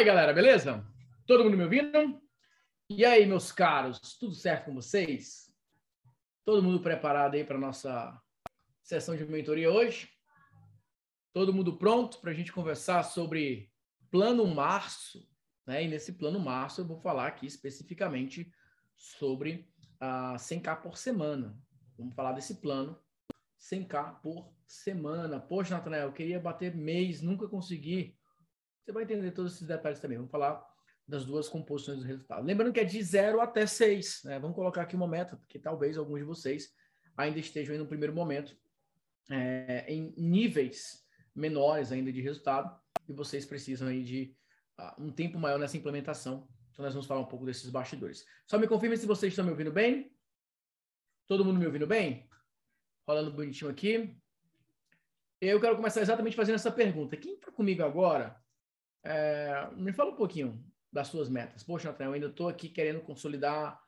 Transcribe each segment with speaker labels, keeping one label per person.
Speaker 1: Fala aí, galera, beleza? Todo mundo me ouvindo? E aí, meus caros, tudo certo com vocês? Todo mundo preparado aí para nossa sessão de mentoria hoje? Todo mundo pronto para a gente conversar sobre plano março, né? E nesse plano março eu vou falar aqui especificamente sobre a 100k por semana. Vamos falar desse plano 100k por semana. Poxa, Natanael, eu queria bater mês, nunca consegui. Você vai entender todos esses detalhes também. Vamos falar das duas composições do resultado. Lembrando que é de 0 até 6. Né? Vamos colocar aqui uma meta, porque talvez alguns de vocês ainda estejam no primeiro momento é, em níveis menores ainda de resultado e vocês precisam aí de uh, um tempo maior nessa implementação. Então nós vamos falar um pouco desses bastidores. Só me confirme se vocês estão me ouvindo bem. Todo mundo me ouvindo bem? Rolando bonitinho aqui. Eu quero começar exatamente fazendo essa pergunta. Quem está comigo agora é, me fala um pouquinho das suas metas. Poxa, Nathaniel, eu ainda estou aqui querendo consolidar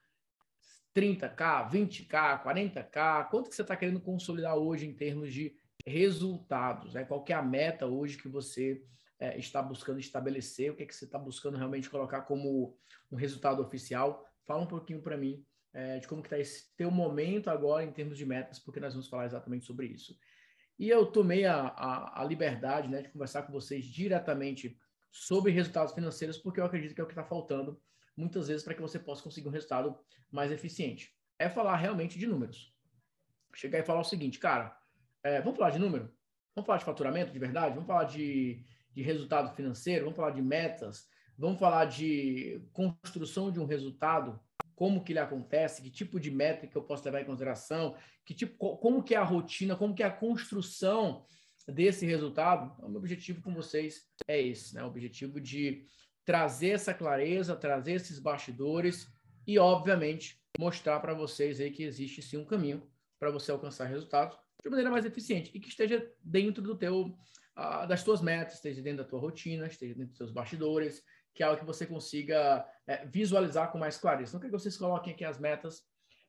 Speaker 1: 30K, 20K, 40K. Quanto que você está querendo consolidar hoje em termos de resultados? Né? Qual é a meta hoje que você é, está buscando estabelecer? O que, é que você está buscando realmente colocar como um resultado oficial? Fala um pouquinho para mim é, de como que está esse teu momento agora em termos de metas, porque nós vamos falar exatamente sobre isso. E eu tomei a, a, a liberdade né, de conversar com vocês diretamente sobre resultados financeiros, porque eu acredito que é o que está faltando muitas vezes para que você possa conseguir um resultado mais eficiente. É falar realmente de números. Chegar e falar o seguinte, cara, é, vamos falar de número? Vamos falar de faturamento de verdade? Vamos falar de, de resultado financeiro? Vamos falar de metas? Vamos falar de construção de um resultado? Como que ele acontece? Que tipo de métrica eu posso levar em consideração? Que tipo, como que é a rotina? Como que é a construção desse resultado, o meu objetivo com vocês é esse, né? O objetivo de trazer essa clareza, trazer esses bastidores e, obviamente, mostrar para vocês aí que existe sim um caminho para você alcançar resultados de maneira mais eficiente e que esteja dentro do teu, uh, das tuas metas, esteja dentro da tua rotina, esteja dentro dos seus bastidores, que é algo que você consiga é, visualizar com mais clareza. Então, quero que vocês coloquem aqui as metas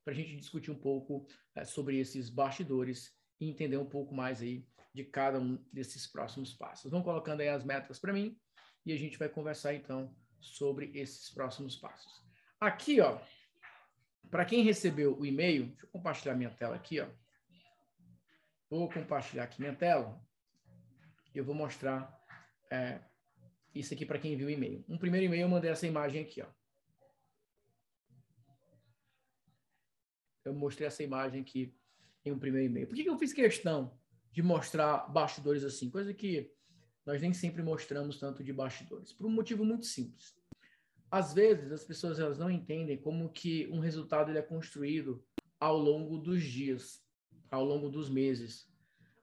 Speaker 1: para a gente discutir um pouco é, sobre esses bastidores e entender um pouco mais aí de cada um desses próximos passos. Vão colocando aí as metas para mim e a gente vai conversar então sobre esses próximos passos. Aqui, ó, para quem recebeu o e-mail, deixa eu compartilhar minha tela aqui, ó. Vou compartilhar aqui minha tela. Eu vou mostrar é, isso aqui para quem viu o e-mail. Um primeiro e-mail eu mandei essa imagem aqui, ó. Eu mostrei essa imagem aqui em um primeiro e-mail. Por que, que eu fiz questão de mostrar bastidores assim, coisa que nós nem sempre mostramos tanto de bastidores, por um motivo muito simples. Às vezes as pessoas elas não entendem como que um resultado ele é construído ao longo dos dias, ao longo dos meses.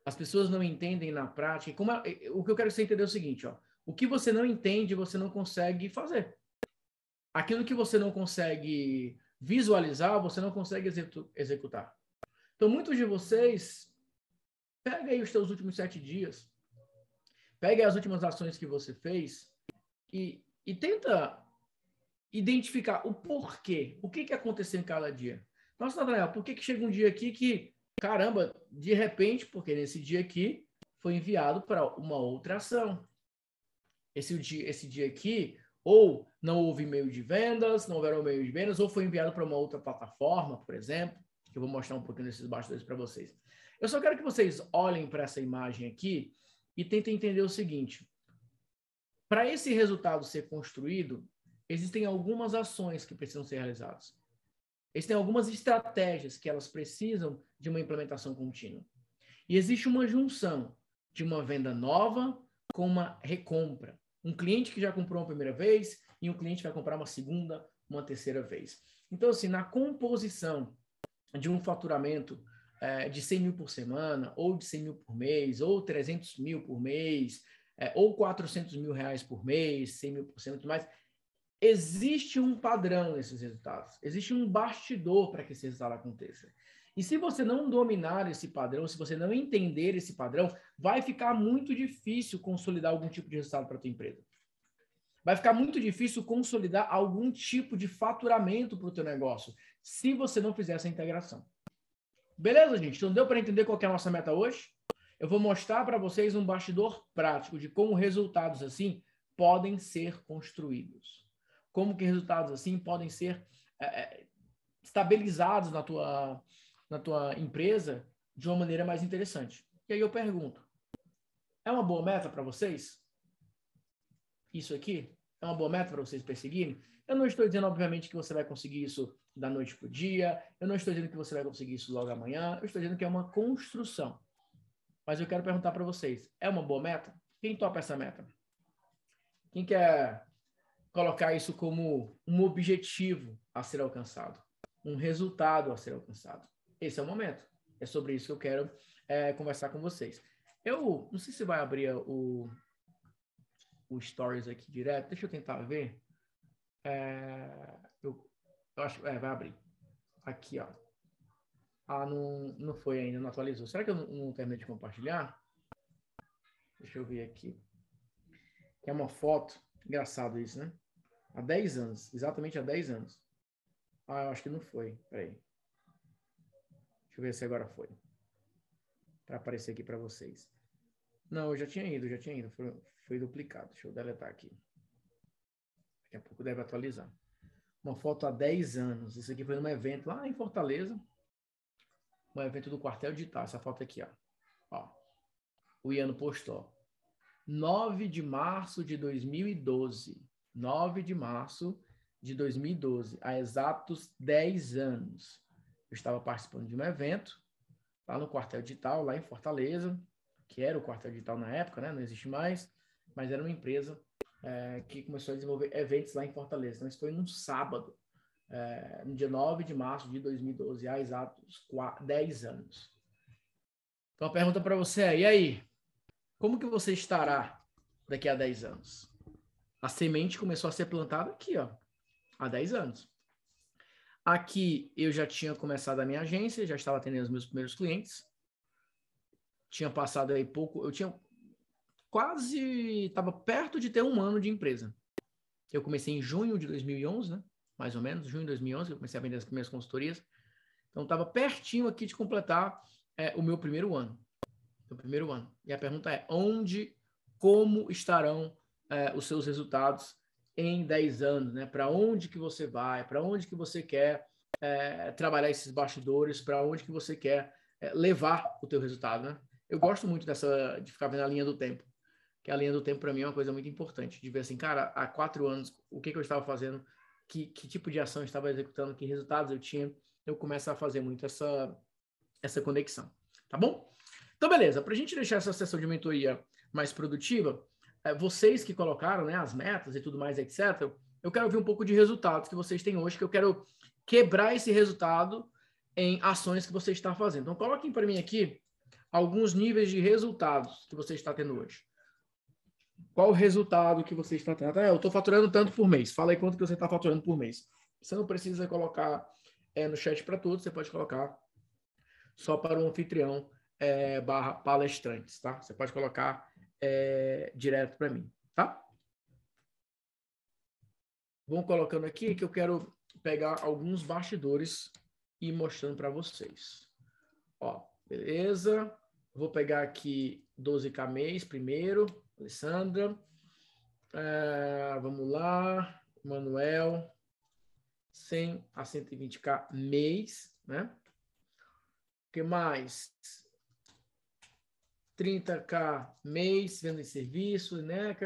Speaker 1: As pessoas não entendem na prática. Como é, o que eu quero que você entenda é o seguinte, ó, o que você não entende, você não consegue fazer. Aquilo que você não consegue visualizar, você não consegue executar. Então, muitos de vocês Pega aí os teus últimos sete dias, pega as últimas ações que você fez e, e tenta identificar o porquê, o que, que aconteceu em cada dia. Nossa, Nathanael, por que, que chega um dia aqui que, caramba, de repente, porque nesse dia aqui foi enviado para uma outra ação. Esse dia, esse dia aqui, ou não houve e-mail de vendas, não houveram e-mail de vendas, ou foi enviado para uma outra plataforma, por exemplo, que eu vou mostrar um pouquinho desses bastidores para vocês. Eu só quero que vocês olhem para essa imagem aqui e tentem entender o seguinte: para esse resultado ser construído, existem algumas ações que precisam ser realizadas. Existem algumas estratégias que elas precisam de uma implementação contínua. E existe uma junção de uma venda nova com uma recompra. Um cliente que já comprou uma primeira vez e um cliente vai comprar uma segunda, uma terceira vez. Então, assim, na composição de um faturamento é, de 100 mil por semana, ou de 100 mil por mês, ou 300 mil por mês, é, ou 400 mil reais por mês, 100 mil por semana, mais. Existe um padrão nesses resultados. Existe um bastidor para que esse resultado aconteça. E se você não dominar esse padrão, se você não entender esse padrão, vai ficar muito difícil consolidar algum tipo de resultado para a tua empresa. Vai ficar muito difícil consolidar algum tipo de faturamento para o teu negócio, se você não fizer essa integração. Beleza, gente? Então deu para entender qual é a nossa meta hoje? Eu vou mostrar para vocês um bastidor prático de como resultados assim podem ser construídos. Como que resultados assim podem ser é, é, estabilizados na tua, na tua empresa de uma maneira mais interessante. E aí eu pergunto, é uma boa meta para vocês? Isso aqui é uma boa meta para vocês perseguirem? Eu não estou dizendo, obviamente, que você vai conseguir isso da noite para o dia. Eu não estou dizendo que você vai conseguir isso logo amanhã. Eu estou dizendo que é uma construção. Mas eu quero perguntar para vocês: é uma boa meta? Quem topa essa meta? Quem quer colocar isso como um objetivo a ser alcançado? Um resultado a ser alcançado? Esse é o momento. É sobre isso que eu quero é, conversar com vocês. Eu não sei se vai abrir o, o Stories aqui direto. Deixa eu tentar ver. É, eu, acho é, vai abrir. Aqui, ó. Ah, não, não foi ainda, não atualizou. Será que eu não, não terminei de compartilhar? Deixa eu ver aqui. É uma foto. Engraçado isso, né? Há 10 anos. Exatamente há 10 anos. Ah, eu acho que não foi. Peraí. Deixa eu ver se agora foi. Para aparecer aqui para vocês. Não, eu já tinha ido, já tinha ido. Foi, foi duplicado. Deixa eu deletar aqui. Daqui a pouco deve atualizar. Uma foto há 10 anos. Isso aqui foi num evento lá em Fortaleza. Um evento do quartel digital. Essa foto aqui, ó. ó. O Iano postou. 9 de março de 2012. 9 de março de 2012. Há exatos 10 anos. Eu estava participando de um evento lá no quartel digital, lá em Fortaleza, que era o quartel digital na época, né? Não existe mais, mas era uma empresa é, que começou a desenvolver eventos lá em Fortaleza. Então, isso foi num sábado, é, no dia 9 de março de 2012, há exatos 10 anos. Então, a pergunta para você é, e aí? Como que você estará daqui a 10 anos? A semente começou a ser plantada aqui, ó, há 10 anos. Aqui eu já tinha começado a minha agência, já estava atendendo os meus primeiros clientes. Tinha passado aí pouco, eu tinha quase estava perto de ter um ano de empresa. Eu comecei em junho de 2011, né? Mais ou menos, junho de 2011, eu comecei a vender as primeiras consultorias. Então, estava pertinho aqui de completar é, o meu primeiro ano. O primeiro ano. E a pergunta é: onde, como estarão é, os seus resultados em 10 anos? Né? Para onde que você vai? Para onde que você quer é, trabalhar esses bastidores? Para onde que você quer é, levar o teu resultado? Né? Eu gosto muito dessa de ficar vendo a linha do tempo que a linha do tempo para mim é uma coisa muito importante, de ver assim, cara, há quatro anos, o que, que eu estava fazendo, que, que tipo de ação eu estava executando, que resultados eu tinha, eu começo a fazer muito essa, essa conexão, tá bom? Então, beleza, para a gente deixar essa sessão de mentoria mais produtiva, é, vocês que colocaram né, as metas e tudo mais, etc., eu quero ver um pouco de resultados que vocês têm hoje, que eu quero quebrar esse resultado em ações que você está fazendo. Então, coloquem para mim aqui alguns níveis de resultados que você está tendo hoje. Qual o resultado que você está tendo? Ah, eu estou faturando tanto por mês. Fala aí quanto que você está faturando por mês. Você não precisa colocar é, no chat para todos, você pode colocar só para o anfitrião é, barra palestrantes, tá? Você pode colocar é, direto para mim, tá? Vão colocando aqui que eu quero pegar alguns bastidores e mostrando para vocês. Ó, beleza. Vou pegar aqui 12K mês primeiro. Alessandra. É, vamos lá. Manuel. 100 a 120k mês, né? O que mais? 30k mês, venda de serviço, né?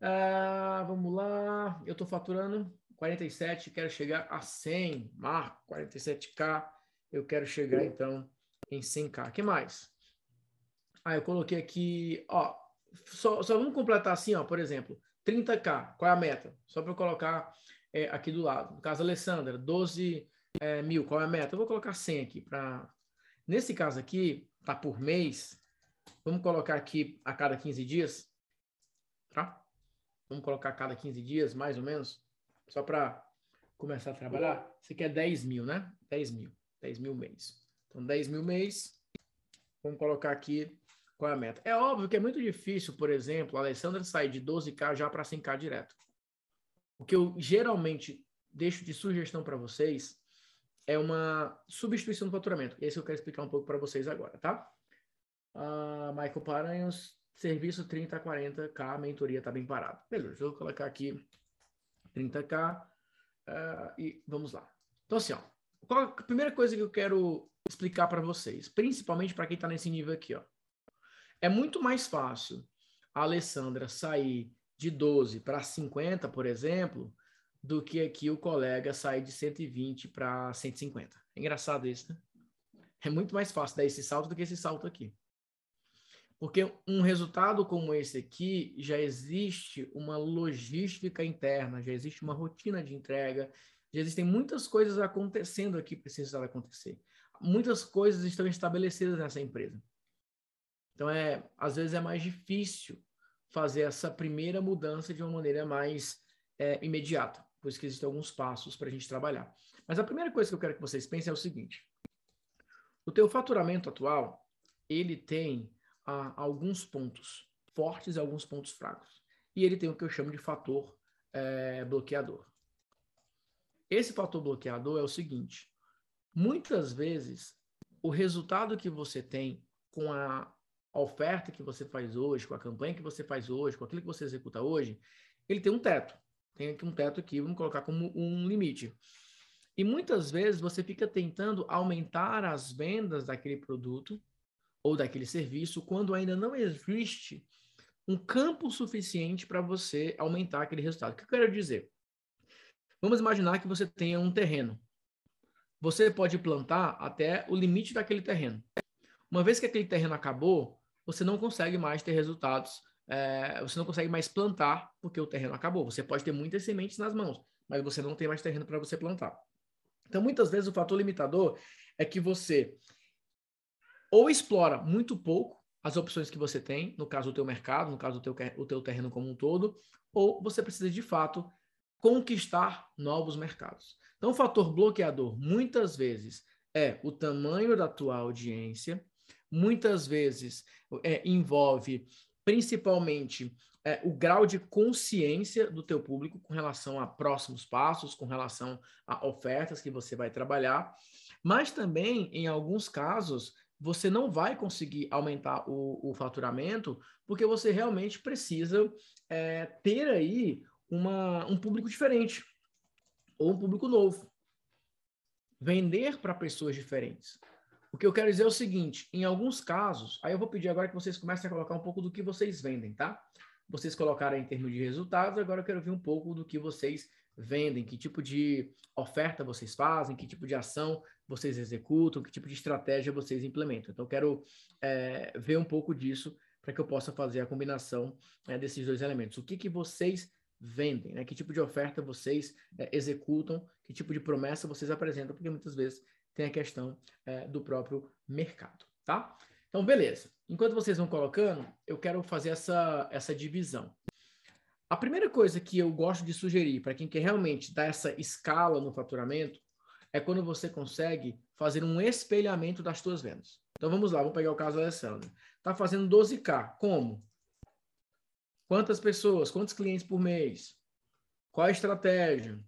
Speaker 1: Ah, vamos lá. Eu estou faturando 47, quero chegar a 100. Marco, 47k. Eu quero chegar, então, em 100k. O que mais? Ah, eu coloquei aqui, ó, só, só vamos completar assim, ó, por exemplo, 30k, qual é a meta? Só para colocar é, aqui do lado. No caso, Alessandra, 12 é, mil, qual é a meta? Eu vou colocar 100 aqui. Pra... Nesse caso aqui, tá por mês, vamos colocar aqui a cada 15 dias, tá? Vamos colocar a cada 15 dias, mais ou menos, só para começar a trabalhar. Você quer 10 mil, né? 10 mil. 10 mil mês. Então, 10 mil mês. Vamos colocar aqui qual é a meta? É óbvio que é muito difícil, por exemplo, a Alessandra sair de 12K já para 100K direto. O que eu geralmente deixo de sugestão para vocês é uma substituição do faturamento. Esse eu quero explicar um pouco para vocês agora, tá? Uh, Michael Paranhos, serviço 30 a 40k, a mentoria está bem parada. Beleza, vou colocar aqui 30k uh, ah, e vamos lá. Então, assim, ó, qual a primeira coisa que eu quero explicar para vocês, principalmente para quem está nesse nível aqui, ó. É muito mais fácil a Alessandra sair de 12 para 50, por exemplo, do que aqui o colega sair de 120 para 150. É engraçado isso, né? É muito mais fácil dar esse salto do que esse salto aqui. Porque um resultado como esse aqui já existe uma logística interna, já existe uma rotina de entrega, já existem muitas coisas acontecendo aqui que precisam acontecer. Muitas coisas estão estabelecidas nessa empresa. Então é, às vezes é mais difícil fazer essa primeira mudança de uma maneira mais é, imediata, por isso que existem alguns passos para a gente trabalhar. Mas a primeira coisa que eu quero que vocês pensem é o seguinte: o teu faturamento atual ele tem ah, alguns pontos fortes e alguns pontos fracos, e ele tem o que eu chamo de fator é, bloqueador. Esse fator bloqueador é o seguinte: muitas vezes o resultado que você tem com a a oferta que você faz hoje, com a campanha que você faz hoje, com aquilo que você executa hoje, ele tem um teto. Tem aqui um teto aqui, vamos colocar como um limite. E muitas vezes você fica tentando aumentar as vendas daquele produto ou daquele serviço quando ainda não existe um campo suficiente para você aumentar aquele resultado. O que eu quero dizer? Vamos imaginar que você tenha um terreno. Você pode plantar até o limite daquele terreno. Uma vez que aquele terreno acabou, você não consegue mais ter resultados, é, você não consegue mais plantar porque o terreno acabou. Você pode ter muitas sementes nas mãos, mas você não tem mais terreno para você plantar. Então, muitas vezes, o fator limitador é que você ou explora muito pouco as opções que você tem, no caso do teu mercado, no caso do teu, o teu terreno como um todo, ou você precisa, de fato, conquistar novos mercados. Então, o fator bloqueador, muitas vezes, é o tamanho da tua audiência, muitas vezes é, envolve principalmente é, o grau de consciência do teu público com relação a próximos passos, com relação a ofertas que você vai trabalhar, mas também, em alguns casos, você não vai conseguir aumentar o, o faturamento porque você realmente precisa é, ter aí uma, um público diferente ou um público novo. Vender para pessoas diferentes. O que eu quero dizer é o seguinte: em alguns casos, aí eu vou pedir agora que vocês comecem a colocar um pouco do que vocês vendem, tá? Vocês colocaram em termos de resultados, agora eu quero ver um pouco do que vocês vendem, que tipo de oferta vocês fazem, que tipo de ação vocês executam, que tipo de estratégia vocês implementam. Então, eu quero é, ver um pouco disso para que eu possa fazer a combinação é, desses dois elementos. O que, que vocês vendem, né? que tipo de oferta vocês é, executam, que tipo de promessa vocês apresentam, porque muitas vezes tem a questão é, do próprio mercado, tá? Então, beleza. Enquanto vocês vão colocando, eu quero fazer essa, essa divisão. A primeira coisa que eu gosto de sugerir para quem quer realmente dar essa escala no faturamento é quando você consegue fazer um espelhamento das suas vendas. Então vamos lá, vamos pegar o caso da Alessandra. Está fazendo 12K. Como? Quantas pessoas? Quantos clientes por mês? Qual a estratégia?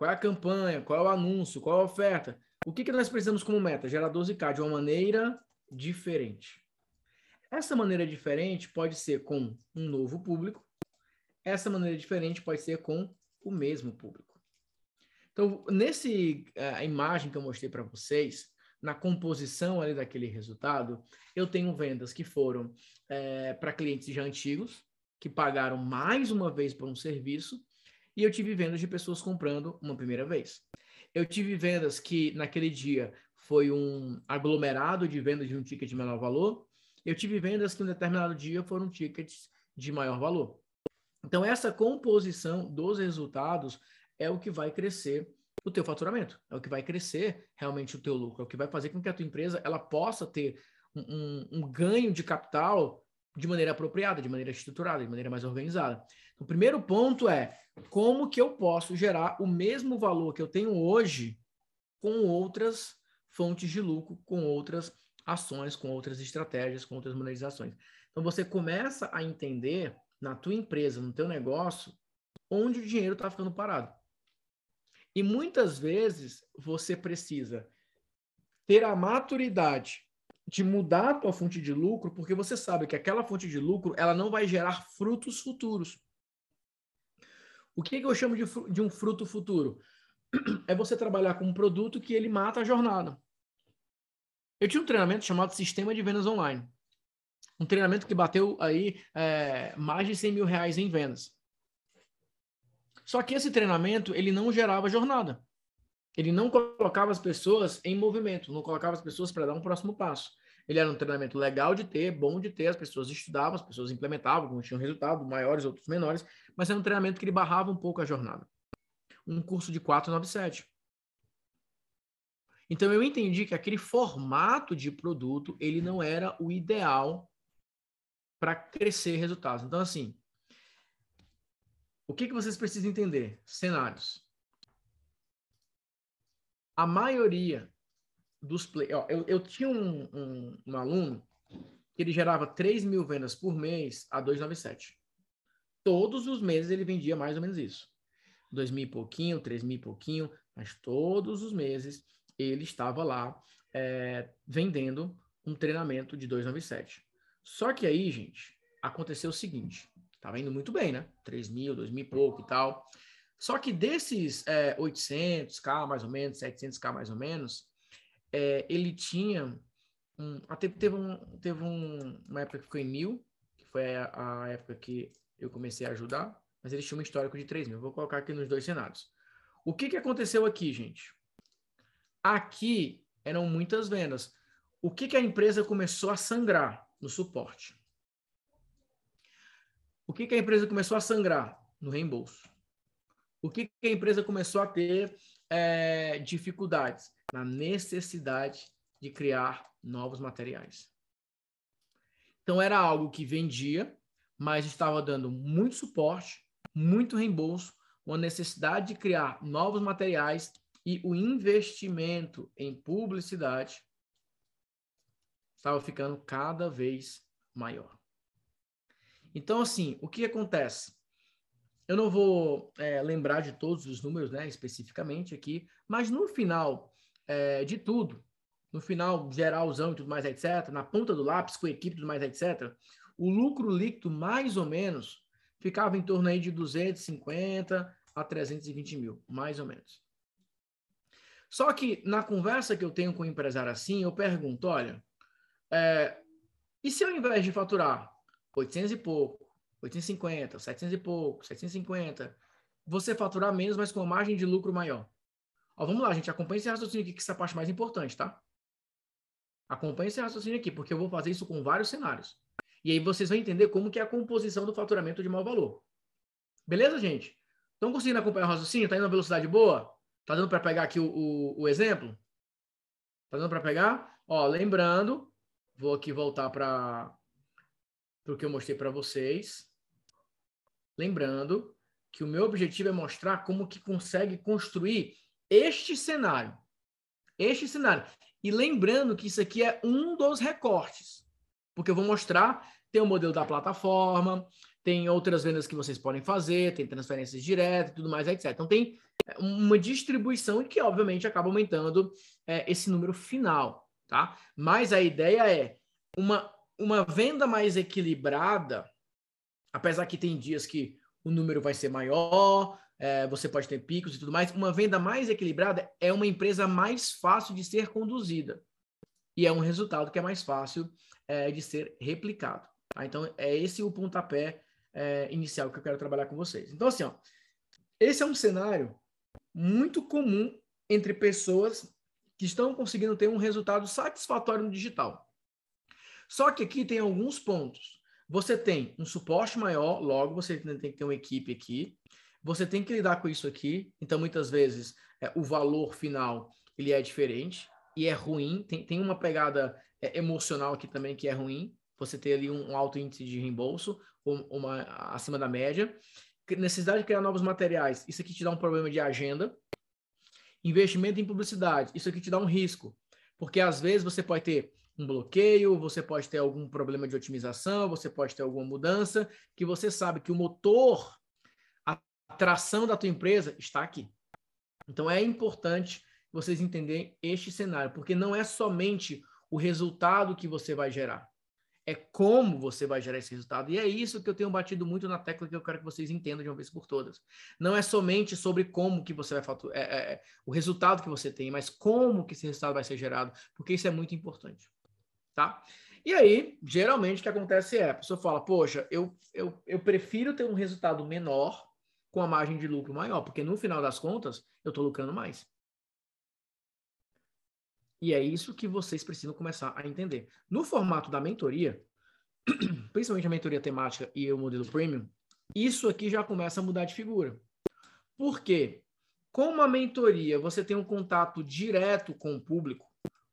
Speaker 1: Qual é a campanha? Qual é o anúncio? Qual é a oferta? O que, que nós precisamos como meta? Gerar 12K de uma maneira diferente. Essa maneira diferente pode ser com um novo público. Essa maneira diferente pode ser com o mesmo público. Então, nesse eh, a imagem que eu mostrei para vocês, na composição ali daquele resultado, eu tenho vendas que foram é, para clientes já antigos, que pagaram mais uma vez por um serviço, e eu tive vendas de pessoas comprando uma primeira vez. Eu tive vendas que naquele dia foi um aglomerado de vendas de um ticket de menor valor. Eu tive vendas que em um determinado dia foram tickets de maior valor. Então essa composição dos resultados é o que vai crescer o teu faturamento, é o que vai crescer realmente o teu lucro, é o que vai fazer com que a tua empresa ela possa ter um, um, um ganho de capital de maneira apropriada, de maneira estruturada, de maneira mais organizada. O primeiro ponto é como que eu posso gerar o mesmo valor que eu tenho hoje com outras fontes de lucro, com outras ações, com outras estratégias, com outras monetizações. Então você começa a entender na tua empresa, no teu negócio, onde o dinheiro está ficando parado. E muitas vezes você precisa ter a maturidade de mudar a tua fonte de lucro, porque você sabe que aquela fonte de lucro ela não vai gerar frutos futuros. O que, que eu chamo de, de um fruto futuro? É você trabalhar com um produto que ele mata a jornada. Eu tinha um treinamento chamado Sistema de Vendas Online. Um treinamento que bateu aí é, mais de 100 mil reais em vendas. Só que esse treinamento, ele não gerava jornada. Ele não colocava as pessoas em movimento, não colocava as pessoas para dar um próximo passo. Ele era um treinamento legal de ter, bom de ter, as pessoas estudavam, as pessoas implementavam, tinham resultado, maiores, outros menores, mas era um treinamento que ele barrava um pouco a jornada. Um curso de 497. Então eu entendi que aquele formato de produto, ele não era o ideal para crescer resultados. Então assim, o que, que vocês precisam entender? Cenários. A maioria dos play... Ó, eu, eu tinha um, um, um aluno que ele gerava 3 mil vendas por mês a 297. Todos os meses ele vendia mais ou menos isso. 2 mil e pouquinho, 3 mil e pouquinho, mas todos os meses ele estava lá é, vendendo um treinamento de 297. Só que aí, gente, aconteceu o seguinte: estava indo muito bem, né? 3 mil, 2 mil e pouco e tal. Só que desses é, 800k mais ou menos, 700k mais ou menos, é, ele tinha um, até teve, um, teve um, uma época que ficou em mil, que foi a, a, época que eu comecei a ajudar, mas ele tinha um histórico de 3 mil. Vou colocar aqui nos dois cenários. O que, que aconteceu aqui, gente? Aqui eram muitas vendas. O que, que a empresa começou a sangrar no suporte? O que, que a empresa começou a sangrar? No reembolso. O que, que a empresa começou a ter é, dificuldades? Na necessidade de criar novos materiais. Então, era algo que vendia, mas estava dando muito suporte, muito reembolso, uma necessidade de criar novos materiais e o investimento em publicidade estava ficando cada vez maior. Então, assim, o que acontece? Eu não vou é, lembrar de todos os números, né, especificamente aqui, mas no final é, de tudo, no final geralzão e tudo mais, etc., na ponta do lápis, com a equipe e tudo mais, etc., o lucro líquido, mais ou menos, ficava em torno aí de 250 a 320 mil, mais ou menos. Só que na conversa que eu tenho com o empresário assim, eu pergunto, olha, é, e se ao invés de faturar 800 e pouco, 850, 700 e pouco, 750, você faturar menos, mas com uma margem de lucro maior. Ó, vamos lá, gente, acompanhe esse raciocínio aqui, que é a parte mais importante, tá? Acompanhe esse raciocínio aqui, porque eu vou fazer isso com vários cenários. E aí vocês vão entender como que é a composição do faturamento de mau valor. Beleza, gente? Estão conseguindo acompanhar o raciocínio? Tá indo na velocidade boa? Tá dando para pegar aqui o, o, o, exemplo? Tá dando para pegar? Ó, lembrando, vou aqui voltar para o que eu mostrei para vocês. Lembrando que o meu objetivo é mostrar como que consegue construir este cenário. Este cenário. E lembrando que isso aqui é um dos recortes. Porque eu vou mostrar, tem o modelo da plataforma, tem outras vendas que vocês podem fazer, tem transferências diretas tudo mais, etc. Então tem é, uma distribuição que, obviamente, acaba aumentando é, esse número final, tá? Mas a ideia é uma, uma venda mais equilibrada apesar que tem dias que o número vai ser maior, é, você pode ter picos e tudo mais, uma venda mais equilibrada é uma empresa mais fácil de ser conduzida. E é um resultado que é mais fácil é, de ser replicado. Tá? Então, é esse o pontapé é, inicial que eu quero trabalhar com vocês. Então, assim, ó, esse é um cenário muito comum entre pessoas que estão conseguindo ter um resultado satisfatório no digital. Só que aqui tem alguns pontos. Você tem um suporte maior, logo você tem que ter uma equipe aqui. Você tem que lidar com isso aqui. Então, muitas vezes, é, o valor final ele é diferente e é ruim. Tem, tem uma pegada é, emocional aqui também que é ruim. Você ter ali um, um alto índice de reembolso, ou uma acima da média. Necessidade de criar novos materiais. Isso aqui te dá um problema de agenda. Investimento em publicidade. Isso aqui te dá um risco. Porque às vezes você pode ter um bloqueio, você pode ter algum problema de otimização, você pode ter alguma mudança, que você sabe que o motor, a tração da tua empresa está aqui. Então é importante vocês entenderem este cenário, porque não é somente o resultado que você vai gerar. É como você vai gerar esse resultado. E é isso que eu tenho batido muito na tecla que eu quero que vocês entendam de uma vez por todas. Não é somente sobre como que você vai faturar, é, é, é, o resultado que você tem, mas como que esse resultado vai ser gerado, porque isso é muito importante. Tá? E aí, geralmente, o que acontece é, a pessoa fala, poxa, eu, eu, eu prefiro ter um resultado menor com a margem de lucro maior, porque no final das contas, eu estou lucrando mais. E é isso que vocês precisam começar a entender. No formato da mentoria, principalmente a mentoria temática e o modelo premium, isso aqui já começa a mudar de figura. Por quê? Com a mentoria, você tem um contato direto com o público,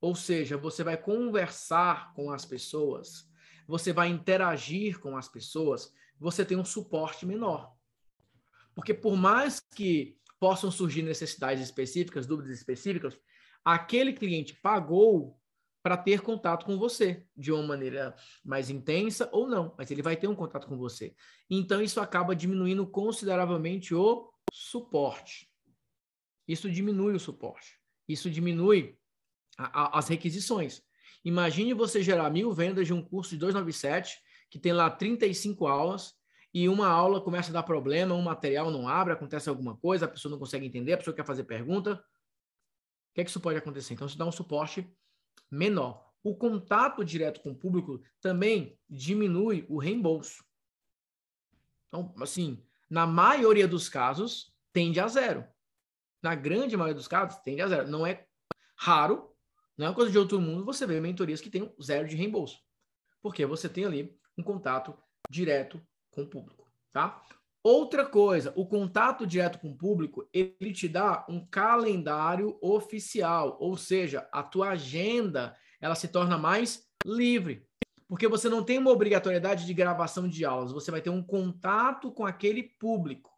Speaker 1: ou seja, você vai conversar com as pessoas, você vai interagir com as pessoas, você tem um suporte menor. Porque por mais que possam surgir necessidades específicas, dúvidas específicas, aquele cliente pagou para ter contato com você de uma maneira mais intensa ou não, mas ele vai ter um contato com você. Então isso acaba diminuindo consideravelmente o suporte. Isso diminui o suporte. Isso diminui a, as requisições. Imagine você gerar mil vendas de um curso de 297 que tem lá 35 aulas e uma aula começa a dar problema, um material não abre, acontece alguma coisa, a pessoa não consegue entender, a pessoa quer fazer pergunta que é que isso pode acontecer? Então, isso dá um suporte menor. O contato direto com o público também diminui o reembolso. Então, assim, na maioria dos casos, tende a zero. Na grande maioria dos casos, tende a zero. Não é raro, não é uma coisa de outro mundo, você vê mentorias que têm zero de reembolso. Porque você tem ali um contato direto com o público, tá? Outra coisa, o contato direto com o público, ele te dá um calendário oficial, ou seja, a tua agenda, ela se torna mais livre. Porque você não tem uma obrigatoriedade de gravação de aulas, você vai ter um contato com aquele público.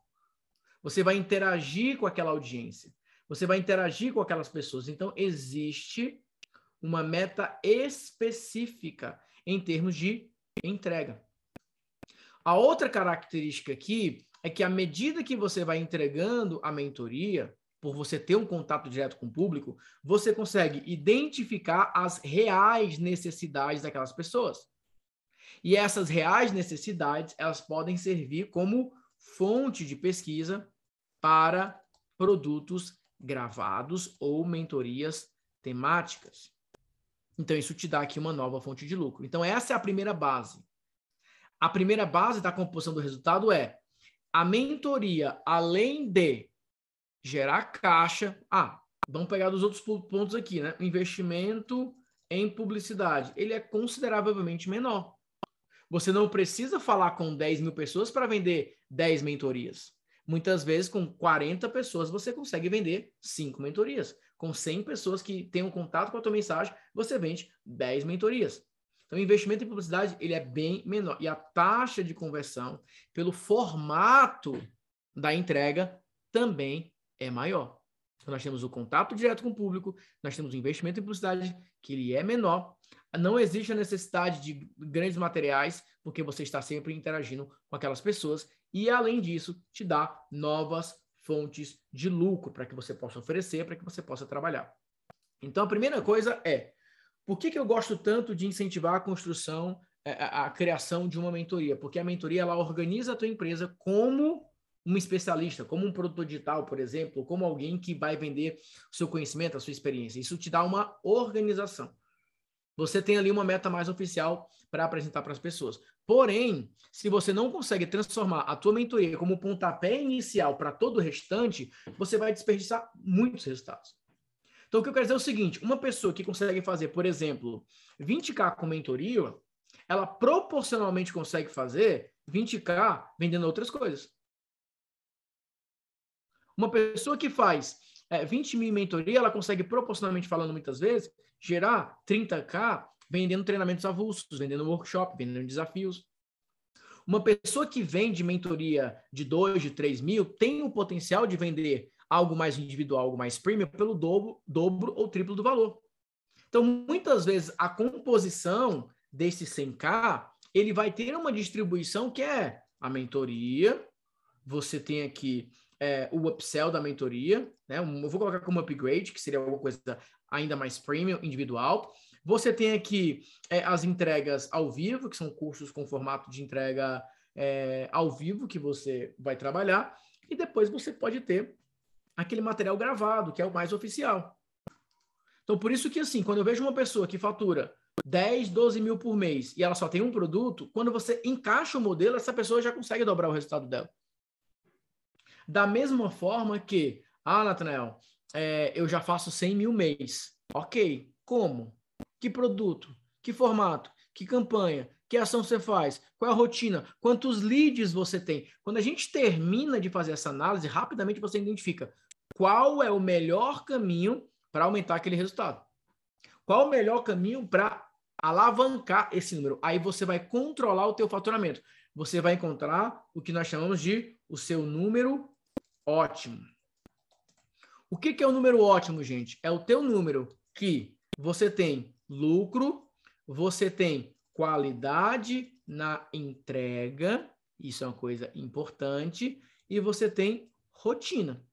Speaker 1: Você vai interagir com aquela audiência. Você vai interagir com aquelas pessoas. Então, existe uma meta específica em termos de entrega. A outra característica aqui é que à medida que você vai entregando a mentoria, por você ter um contato direto com o público, você consegue identificar as reais necessidades daquelas pessoas. E essas reais necessidades, elas podem servir como fonte de pesquisa para produtos gravados ou mentorias temáticas. Então, isso te dá aqui uma nova fonte de lucro. Então, essa é a primeira base. A primeira base da composição do resultado é a mentoria, além de gerar caixa. Ah, vamos pegar dos outros pontos aqui, né? investimento em publicidade. Ele é consideravelmente menor. Você não precisa falar com 10 mil pessoas para vender 10 mentorias. Muitas vezes, com 40 pessoas, você consegue vender 5 mentorias. Com 100 pessoas que um contato com a tua mensagem, você vende 10 mentorias. Então, o investimento em publicidade ele é bem menor. E a taxa de conversão, pelo formato da entrega, também é maior. Então, nós temos o contato direto com o público, nós temos o investimento em publicidade, que ele é menor. Não existe a necessidade de grandes materiais, porque você está sempre interagindo com aquelas pessoas. E, além disso, te dá novas fontes de lucro para que você possa oferecer, para que você possa trabalhar. Então, a primeira coisa é por que, que eu gosto tanto de incentivar a construção, a, é, a, a criação de uma mentoria? Porque a mentoria ela organiza a tua empresa como um especialista, como um produtor digital, por exemplo, como alguém que vai vender o seu conhecimento, a sua experiência. Isso te dá uma organização. Você tem ali uma meta mais oficial para apresentar para as pessoas. Porém, se você não consegue transformar a tua mentoria como pontapé inicial para todo o restante, você vai desperdiçar muitos resultados. Então, o que eu quero dizer é o seguinte: uma pessoa que consegue fazer, por exemplo, 20K com mentoria, ela proporcionalmente consegue fazer 20K vendendo outras coisas. Uma pessoa que faz é, 20 mil em mentoria, ela consegue proporcionalmente falando muitas vezes, gerar 30K vendendo treinamentos avulsos, vendendo workshop, vendendo desafios. Uma pessoa que vende mentoria de 2, de 3 mil, tem o potencial de vender algo mais individual, algo mais premium, pelo dobro, dobro ou triplo do valor. Então, muitas vezes, a composição desse 100K, ele vai ter uma distribuição que é a mentoria, você tem aqui é, o upsell da mentoria, né? Eu vou colocar como upgrade, que seria alguma coisa ainda mais premium, individual. Você tem aqui é, as entregas ao vivo, que são cursos com formato de entrega é, ao vivo que você vai trabalhar. E depois você pode ter aquele material gravado, que é o mais oficial. Então, por isso que, assim, quando eu vejo uma pessoa que fatura 10, 12 mil por mês e ela só tem um produto, quando você encaixa o modelo, essa pessoa já consegue dobrar o resultado dela. Da mesma forma que, ah, Nathanael, é, eu já faço 100 mil mês. Ok, como? Que produto? Que formato? Que campanha? Que ação você faz? Qual é a rotina? Quantos leads você tem? Quando a gente termina de fazer essa análise, rapidamente você identifica qual é o melhor caminho para aumentar aquele resultado. Qual o melhor caminho para alavancar esse número? Aí você vai controlar o teu faturamento. Você vai encontrar o que nós chamamos de o seu número ótimo. O que, que é o número ótimo, gente? É o teu número que você tem lucro, você tem qualidade na entrega, isso é uma coisa importante, e você tem rotina.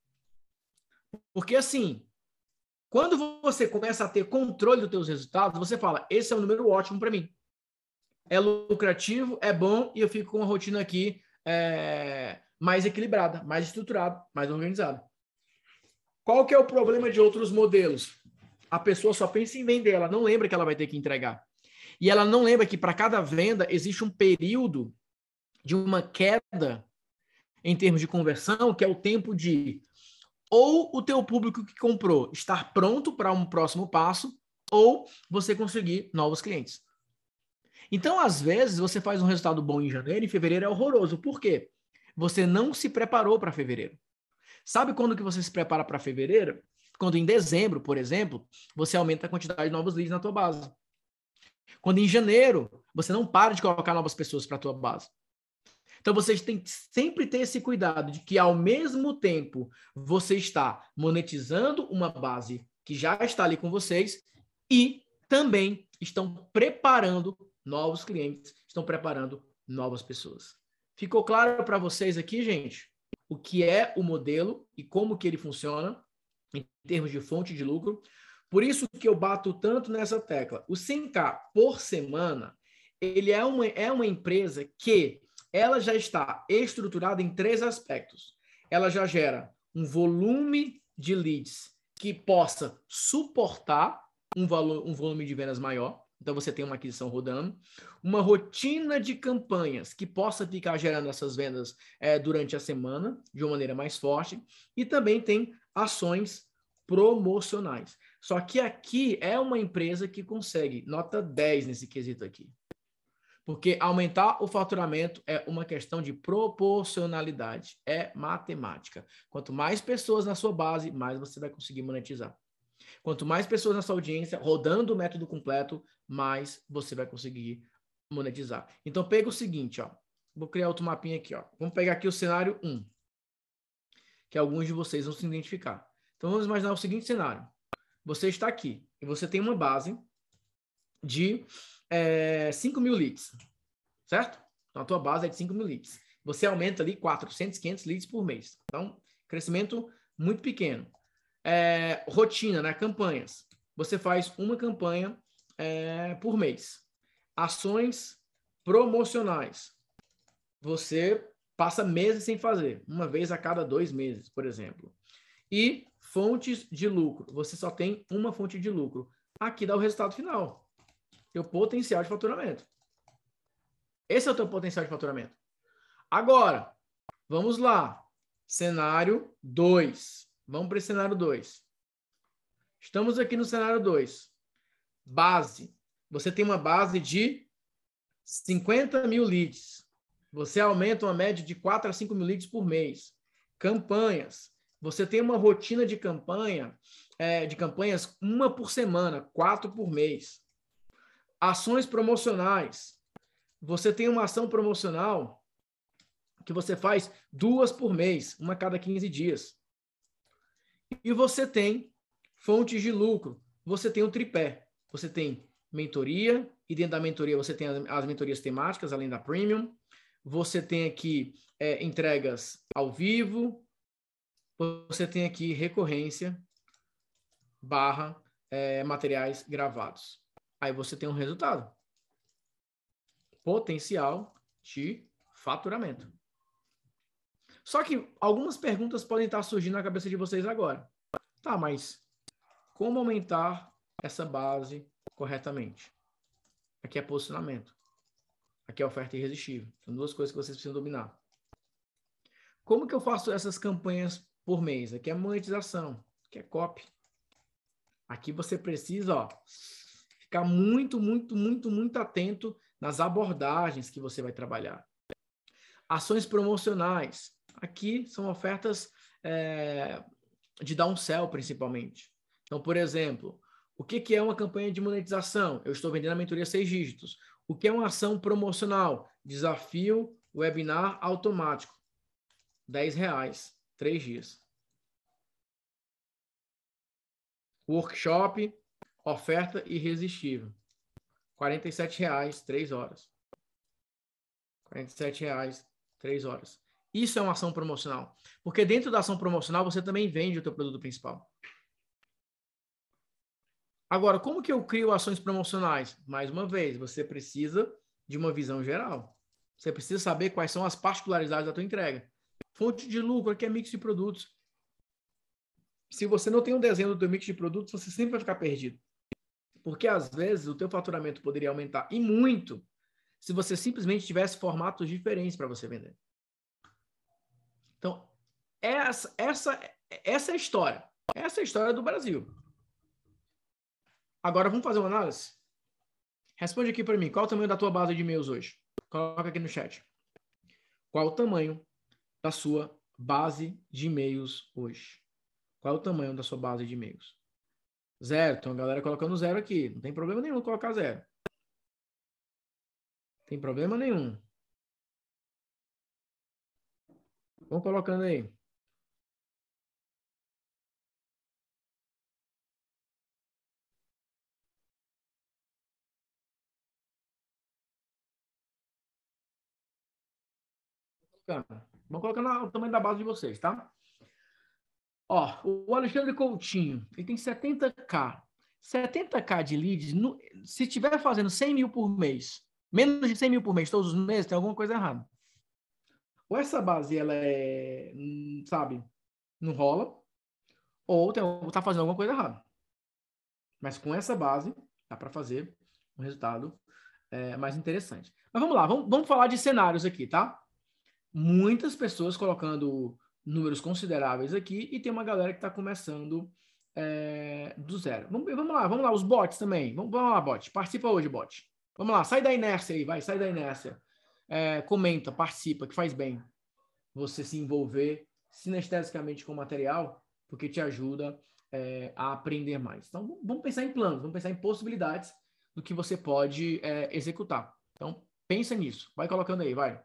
Speaker 1: Porque assim, quando você começa a ter controle dos teus resultados, você fala, esse é um número ótimo para mim. É lucrativo, é bom, e eu fico com uma rotina aqui é, mais equilibrada, mais estruturada, mais organizada. Qual que é o problema de outros modelos? A pessoa só pensa em vender, ela não lembra que ela vai ter que entregar. E ela não lembra que para cada venda existe um período de uma queda em termos de conversão, que é o tempo de ou o teu público que comprou estar pronto para um próximo passo, ou você conseguir novos clientes. Então, às vezes, você faz um resultado bom em janeiro e fevereiro é horroroso. Por quê? Você não se preparou para fevereiro. Sabe quando que você se prepara para fevereiro? Quando em dezembro, por exemplo, você aumenta a quantidade de novos leads na tua base. Quando em janeiro, você não para de colocar novas pessoas para a tua base. Então você tem que sempre ter esse cuidado de que ao mesmo tempo você está monetizando uma base que já está ali com vocês e também estão preparando novos clientes, estão preparando novas pessoas. Ficou claro para vocês aqui, gente, o que é o modelo e como que ele funciona em termos de fonte de lucro? Por isso que eu bato tanto nessa tecla. O 100K por semana, ele é uma, é uma empresa que ela já está estruturada em três aspectos. Ela já gera um volume de leads que possa suportar um, valor, um volume de vendas maior. Então você tem uma aquisição rodando, uma rotina de campanhas que possa ficar gerando essas vendas é, durante a semana de uma maneira mais forte, e também tem ações promocionais. Só que aqui é uma empresa que consegue nota 10 nesse quesito aqui. Porque aumentar o faturamento é uma questão de proporcionalidade, é matemática. Quanto mais pessoas na sua base, mais você vai conseguir monetizar. Quanto mais pessoas na sua audiência rodando o método completo, mais você vai conseguir monetizar. Então pega o seguinte, ó. Vou criar outro mapinha aqui, ó. Vamos pegar aqui o cenário 1, que alguns de vocês vão se identificar. Então vamos imaginar o seguinte cenário. Você está aqui e você tem uma base de é, 5 mil leads, certo? Então a tua base é de 5 mil leads. Você aumenta ali 400, 500 leads por mês. Então, crescimento muito pequeno. É, rotina, né? Campanhas. Você faz uma campanha é, por mês. Ações promocionais. Você passa meses sem fazer, uma vez a cada dois meses, por exemplo. E fontes de lucro. Você só tem uma fonte de lucro. Aqui dá o resultado final. Teu potencial de faturamento. Esse é o teu potencial de faturamento. Agora, vamos lá. Cenário 2. Vamos para o cenário 2. Estamos aqui no cenário 2. Base. Você tem uma base de 50 mil leads. Você aumenta uma média de 4 a 5 mil leads por mês. Campanhas. Você tem uma rotina de campanha, é, de campanhas uma por semana, quatro por mês. Ações promocionais. Você tem uma ação promocional que você faz duas por mês, uma a cada 15 dias. E você tem fontes de lucro. Você tem o tripé. Você tem mentoria, e dentro da mentoria você tem as mentorias temáticas, além da premium. Você tem aqui é, entregas ao vivo. Você tem aqui recorrência barra é, materiais gravados. Aí você tem um resultado. Potencial de faturamento. Só que algumas perguntas podem estar surgindo na cabeça de vocês agora. Tá, mas como aumentar essa base corretamente? Aqui é posicionamento. Aqui é oferta irresistível. São duas coisas que vocês precisam dominar. Como que eu faço essas campanhas por mês? Aqui é monetização, aqui é copy. Aqui você precisa ó, ficar muito, muito, muito, muito atento nas abordagens que você vai trabalhar. Ações promocionais. Aqui são ofertas é, de downsell, principalmente. Então, por exemplo, o que, que é uma campanha de monetização? Eu estou vendendo a mentoria seis dígitos. O que é uma ação promocional? Desafio webinar automático. 10 reais, três dias. Workshop, oferta irresistível. 47 reais, três horas. 47 reais, três horas. Isso é uma ação promocional. Porque dentro da ação promocional você também vende o teu produto principal. Agora, como que eu crio ações promocionais? Mais uma vez, você precisa de uma visão geral. Você precisa saber quais são as particularidades da tua entrega. Fonte de lucro aqui é mix de produtos. Se você não tem um desenho do teu mix de produtos, você sempre vai ficar perdido. Porque às vezes o teu faturamento poderia aumentar e muito se você simplesmente tivesse formatos diferentes para você vender. Então, essa, essa, essa é a história. Essa é a história do Brasil. Agora vamos fazer uma análise? Responde aqui para mim. Qual o tamanho da tua base de e-mails hoje? Coloca aqui no chat. Qual o tamanho da sua base de e-mails hoje? Qual é o tamanho da sua base de e-mails? Zero. Então a galera colocando zero aqui. Não tem problema nenhum colocar zero. Tem problema nenhum. Vamos colocando aí. Vamos colocando o tamanho da base de vocês, tá? Ó, o Alexandre Coutinho, ele tem 70k. 70k de leads, no, se estiver fazendo 100 mil por mês, menos de 100 mil por mês todos os meses, tem alguma coisa errada. Ou essa base, ela é, hum, sabe, não rola, ou tem, tá fazendo alguma coisa errada. Mas com essa base, dá para fazer um resultado é, mais interessante. Mas vamos lá, vamos, vamos falar de cenários aqui, tá? Muitas pessoas colocando números consideráveis aqui e tem uma galera que está começando é, do zero. Vamos, vamos, lá, vamos lá, os bots também. Vamos, vamos lá, bot. Participa hoje, bot. Vamos lá, sai da inércia aí, vai, sai da inércia. É, comenta, participa, que faz bem você se envolver sinestesicamente com o material, porque te ajuda é, a aprender mais. Então, vamos pensar em planos, vamos pensar em possibilidades do que você pode é, executar. Então, pensa nisso. Vai colocando aí, vai.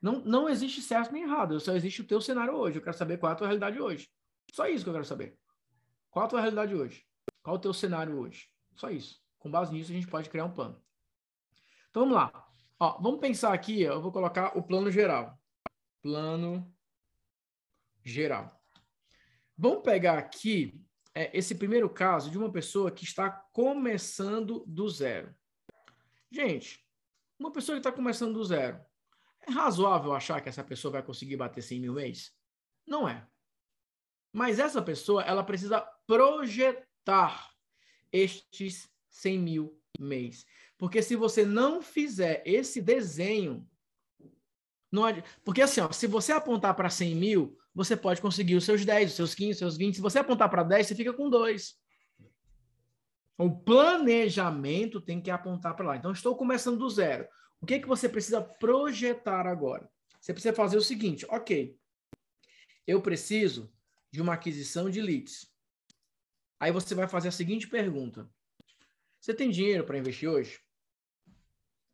Speaker 1: Não, não existe certo nem errado, só existe o teu cenário hoje. Eu quero saber qual é a tua realidade hoje. Só isso que eu quero saber. Qual a tua realidade hoje? Qual o teu cenário hoje? Só isso. Com base nisso, a gente pode criar um plano. Então vamos lá. Ó, vamos pensar aqui, eu vou colocar o plano geral. Plano geral. Vamos pegar aqui é, esse primeiro caso de uma pessoa que está começando do zero. Gente, uma pessoa que está começando do zero, é razoável achar que essa pessoa vai conseguir bater 100 mil mês? Não é. Mas essa pessoa, ela precisa projetar estes 100 mil mês. Porque se você não fizer esse desenho, não ad... porque assim, ó, se você apontar para 100 mil, você pode conseguir os seus 10, os seus 15, os seus 20. Se você apontar para 10, você fica com 2. O planejamento tem que apontar para lá. Então, estou começando do zero. O que, que você precisa projetar agora? Você precisa fazer o seguinte, ok, eu preciso de uma aquisição de leads. Aí você vai fazer a seguinte pergunta. Você tem dinheiro para investir hoje?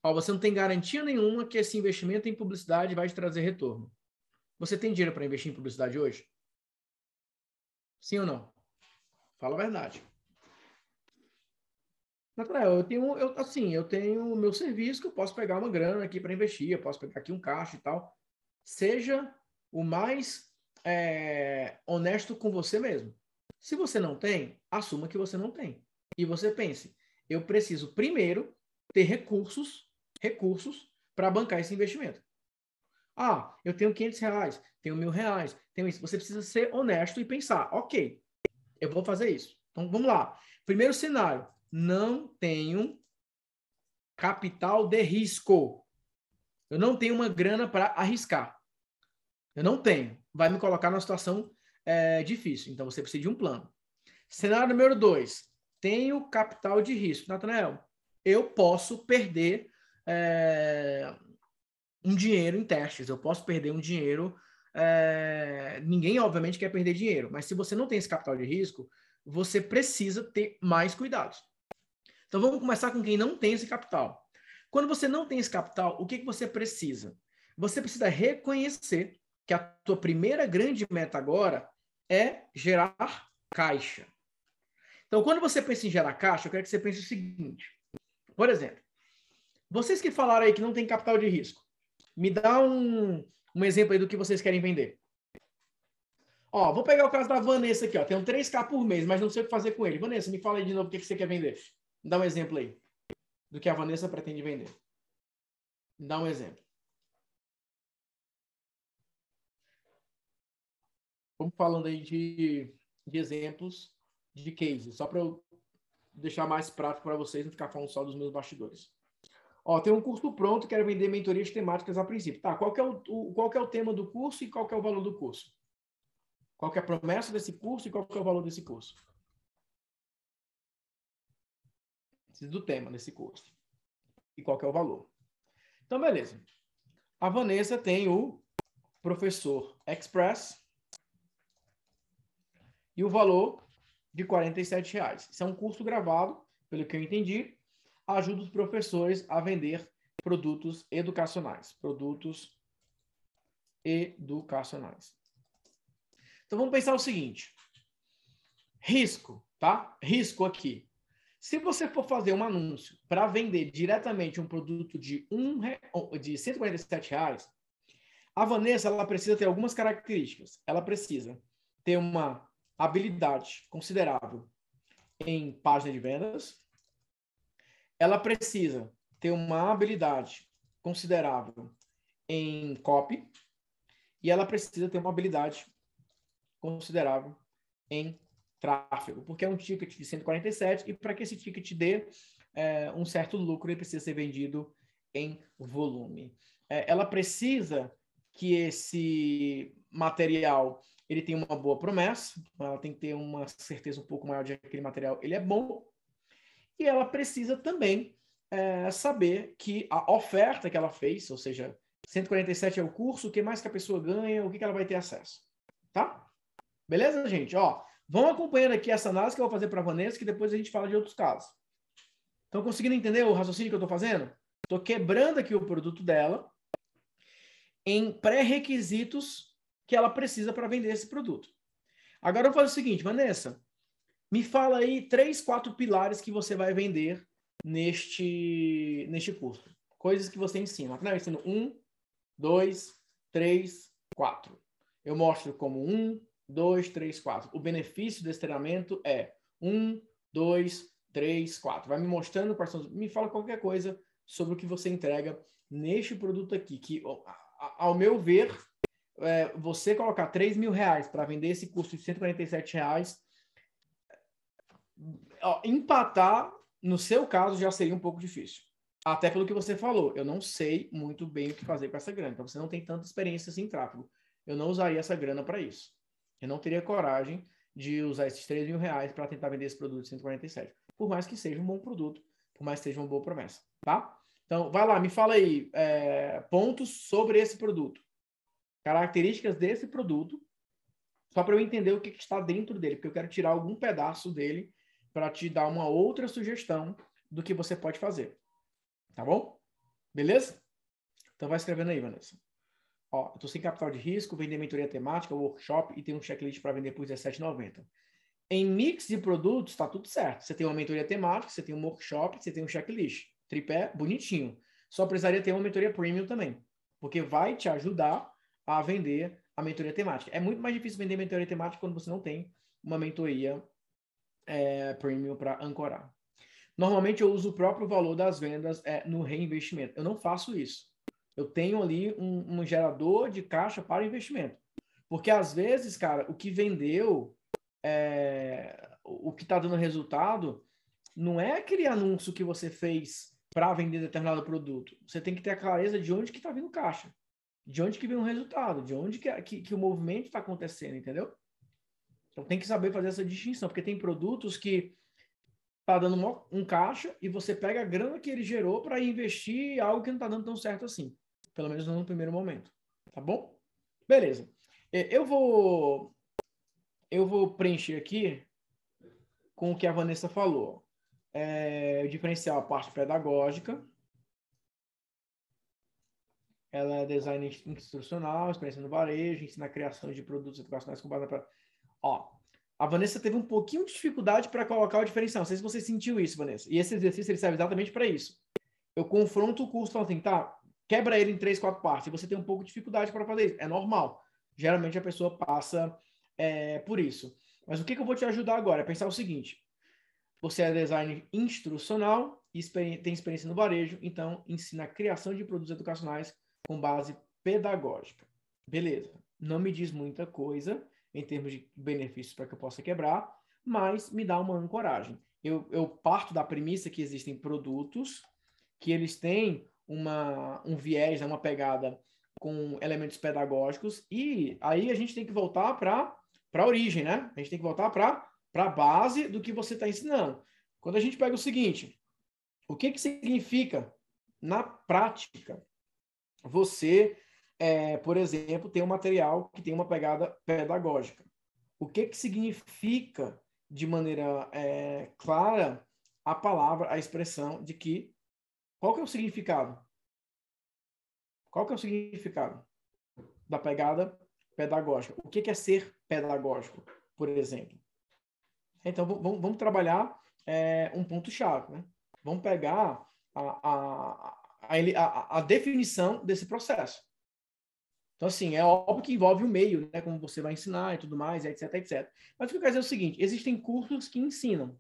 Speaker 1: Ó, você não tem garantia nenhuma que esse investimento em publicidade vai te trazer retorno. Você tem dinheiro para investir em publicidade hoje? Sim ou não? Fala a verdade. Natanael, eu tenho, eu, assim, eu tenho o meu serviço que eu posso pegar uma grana aqui para investir, eu posso pegar aqui um caixa e tal. Seja o mais é, honesto com você mesmo. Se você não tem, assuma que você não tem. E você pense, eu preciso primeiro ter recursos, recursos para bancar esse investimento. Ah, eu tenho 500 reais, tenho mil reais, tenho isso. Você precisa ser honesto e pensar, ok, eu vou fazer isso. Então, vamos lá. Primeiro cenário, não tenho capital de risco. Eu não tenho uma grana para arriscar. Eu não tenho. Vai me colocar numa situação é, difícil. Então, você precisa de um plano. Cenário número dois. Tenho capital de risco. Natanael, eu posso perder é, um dinheiro em testes, eu posso perder um dinheiro. É... Ninguém, obviamente, quer perder dinheiro, mas se você não tem esse capital de risco, você precisa ter mais cuidados. Então vamos começar com quem não tem esse capital. Quando você não tem esse capital, o que, que você precisa? Você precisa reconhecer que a tua primeira grande meta agora é gerar caixa. Então, quando você pensa em gerar caixa, eu quero que você pense o seguinte. Por exemplo, vocês que falaram aí que não tem capital de risco, me dá um, um exemplo aí do que vocês querem vender. Ó, vou pegar o caso da Vanessa aqui, ó. Tem um 3K por mês, mas não sei o que fazer com ele. Vanessa, me fala aí de novo o que, que você quer vender. Dá um exemplo aí do que a Vanessa pretende vender. Dá um exemplo. Vamos falando aí de, de exemplos de cases, só para eu deixar mais prático para vocês, não ficar falando só dos meus bastidores. Ó, tem um curso pronto, quero vender mentorias temáticas a princípio. Tá, qual é o, o, qual é o tema do curso e qual é o valor do curso? Qual é a promessa desse curso e qual é o valor desse curso? Do tema desse curso. E qual é o valor. Então, beleza. A Vanessa tem o professor Express e o valor de R$ reais. Isso é um curso gravado, pelo que eu entendi, ajuda os professores a vender produtos educacionais. Produtos educacionais. Então vamos pensar o seguinte: risco, tá? Risco aqui. Se você for fazer um anúncio para vender diretamente um produto de, um, de 147 reais, a Vanessa ela precisa ter algumas características. Ela precisa ter uma habilidade considerável em página de vendas, ela precisa ter uma habilidade considerável em copy e ela precisa ter uma habilidade considerável em tráfego, porque é um ticket de 147 e para que esse ticket dê é, um certo lucro, ele precisa ser vendido em volume. É, ela precisa que esse material ele tenha uma boa promessa, ela tem que ter uma certeza um pouco maior de que aquele material ele é bom e ela precisa também é, saber que a oferta que ela fez, ou seja, 147 é o curso, o que mais que a pessoa ganha, o que, que ela vai ter acesso. Tá? Beleza, gente? Ó, vão acompanhando aqui essa análise que eu vou fazer para a Vanessa, que depois a gente fala de outros casos. Estão conseguindo entender o raciocínio que eu estou fazendo? Estou quebrando aqui o produto dela em pré-requisitos que ela precisa para vender esse produto. Agora eu vou fazer o seguinte, Vanessa, me fala aí três, quatro pilares que você vai vender neste, neste curso. Coisas que você ensina. Não, eu ensino um, dois, três, quatro. Eu mostro como um, dois, três, quatro. O benefício desse treinamento é um, dois, três, quatro. Vai me mostrando são. Me fala qualquer coisa sobre o que você entrega neste produto aqui, que, ao meu ver, é, você colocar 3 mil reais para vender esse curso de 147 reais ó, empatar, no seu caso, já seria um pouco difícil. Até pelo que você falou, eu não sei muito bem o que fazer com essa grana. Então, você não tem tanta experiência assim em tráfego. Eu não usaria essa grana para isso. Eu não teria coragem de usar esses 3 mil reais para tentar vender esse produto de 147. Por mais que seja um bom produto, por mais que seja uma boa promessa, tá? Então, vai lá, me fala aí é, pontos sobre esse produto. Características desse produto, só para eu entender o que, que está dentro dele, porque eu quero tirar algum pedaço dele para te dar uma outra sugestão do que você pode fazer. Tá bom? Beleza? Então vai escrevendo aí, Vanessa. Ó, eu tô sem capital de risco, vender mentoria temática, workshop e tem um checklist para vender por R$17,90. Em mix de produtos, está tudo certo. Você tem uma mentoria temática, você tem um workshop, você tem um checklist. Tripé, bonitinho. Só precisaria ter uma mentoria premium também, porque vai te ajudar a vender a mentoria temática. É muito mais difícil vender mentoria temática quando você não tem uma mentoria é, premium para ancorar. Normalmente eu uso o próprio valor das vendas é, no reinvestimento. Eu não faço isso. Eu tenho ali um, um gerador de caixa para investimento. Porque às vezes, cara, o que vendeu, é, o que está dando resultado, não é aquele anúncio que você fez para vender determinado produto. Você tem que ter a clareza de onde que está vindo caixa, de onde que vem o resultado, de onde que, que, que o movimento está acontecendo, entendeu? Então tem que saber fazer essa distinção, porque tem produtos que tá dando um caixa e você pega a grana que ele gerou para investir em algo que não está dando tão certo assim, pelo menos no primeiro momento, tá bom? Beleza. É, eu vou eu vou preencher aqui com o que a Vanessa falou. É, diferencial a parte pedagógica. Ela é design institucional, experiência no varejo, ensina a criação de produtos educacionais com base na... Ó, a Vanessa teve um pouquinho de dificuldade para colocar o diferencial. Não sei se você sentiu isso, Vanessa. E esse exercício ele serve exatamente para isso. Eu confronto o curso falando assim, tá, quebra ele em três, quatro partes. E você tem um pouco de dificuldade para fazer isso. É normal. Geralmente a pessoa passa é, por isso. Mas o que, que eu vou te ajudar agora? É pensar o seguinte: você é designer instrucional e tem experiência no varejo, então ensina a criação de produtos educacionais com base pedagógica. Beleza. Não me diz muita coisa em termos de benefícios para que eu possa quebrar, mas me dá uma ancoragem. Eu, eu parto da premissa que existem produtos que eles têm uma, um viés, né, uma pegada com elementos pedagógicos, e aí a gente tem que voltar para a origem, né? A gente tem que voltar para a base do que você está ensinando. Quando a gente pega o seguinte, o que, que significa, na prática, você, é, por exemplo, ter um material que tem uma pegada pedagógica? O que, que significa, de maneira é, clara, a palavra, a expressão de que. Qual que é o significado? Qual que é o significado da pegada pedagógica? O que é ser pedagógico, por exemplo? Então, vamos, vamos trabalhar é, um ponto-chave. Né? Vamos pegar a, a, a, a, definição desse processo. Então, assim, é óbvio que envolve o meio, né? Como você vai ensinar e tudo mais, etc, etc. Mas o que eu quero dizer é o seguinte: existem cursos que ensinam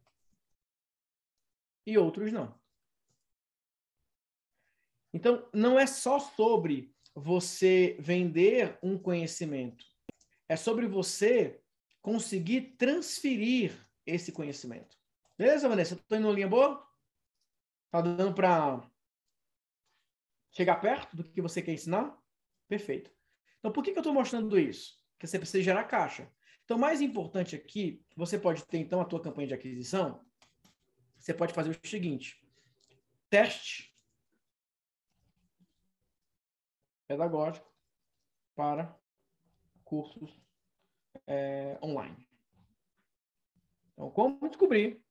Speaker 1: e outros não. Então, não é só sobre você vender um conhecimento, é sobre você conseguir transferir esse conhecimento. Beleza, Vanessa? Estou indo uma linha boa? Tá dando para chegar perto do que você quer ensinar? Perfeito. Então, por que, que eu estou mostrando isso? Porque você precisa gerar caixa. Então, mais importante aqui, você pode ter, então, a tua campanha de aquisição. Você pode fazer o seguinte. Teste pedagógico para cursos é, online. Então, como descobrir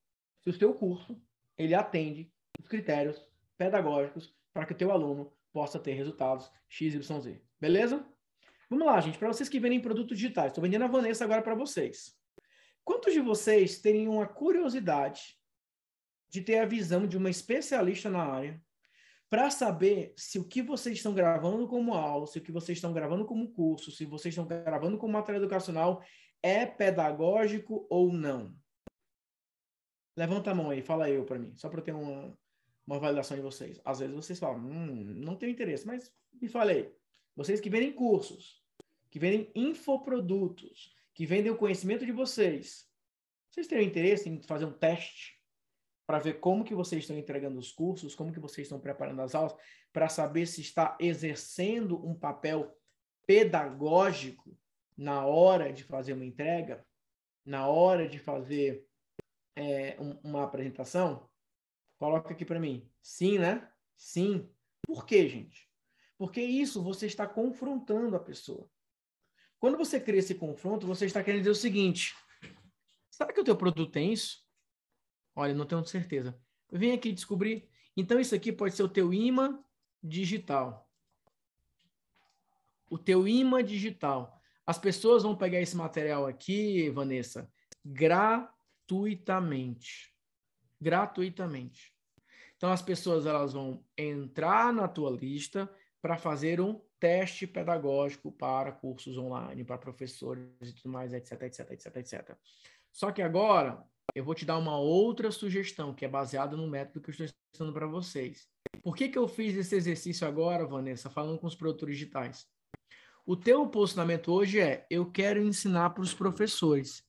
Speaker 1: se o seu curso ele atende os critérios pedagógicos para que o teu aluno possa ter resultados XYZ. Beleza? Vamos lá, gente. Para vocês que vendem produtos digitais, estou vendendo a Vanessa agora para vocês. Quantos de vocês teriam a curiosidade de ter a visão de uma especialista na área para saber se o que vocês estão gravando como aula, se o que vocês estão gravando como curso, se vocês estão gravando como material educacional é pedagógico ou não. Levanta a mão aí, fala eu para mim, só para ter uma, uma validação de vocês. Às vezes vocês falam, hum, não tenho interesse, mas me falei. Vocês que vendem cursos, que vendem infoprodutos, que vendem o conhecimento de vocês, vocês teriam interesse em fazer um teste para ver como que vocês estão entregando os cursos, como que vocês estão preparando as aulas, para saber se está exercendo um papel pedagógico na hora de fazer uma entrega, na hora de fazer é, um, uma apresentação? Coloca aqui para mim. Sim, né? Sim. Por quê, gente? Porque isso você está confrontando a pessoa. Quando você cria esse confronto, você está querendo dizer o seguinte: será que o teu produto tem isso? Olha, não tenho certeza. Vim aqui descobrir. Então, isso aqui pode ser o teu imã digital. O teu imã digital. As pessoas vão pegar esse material aqui, Vanessa, gratuitamente. Gratuitamente. Então, as pessoas elas vão entrar na tua lista para fazer um teste pedagógico para cursos online, para professores e tudo mais, etc, etc, etc, etc. Só que agora eu vou te dar uma outra sugestão que é baseada no método que eu estou ensinando para vocês. Por que, que eu fiz esse exercício agora, Vanessa, falando com os produtores digitais? O teu posicionamento hoje é: eu quero ensinar para os professores.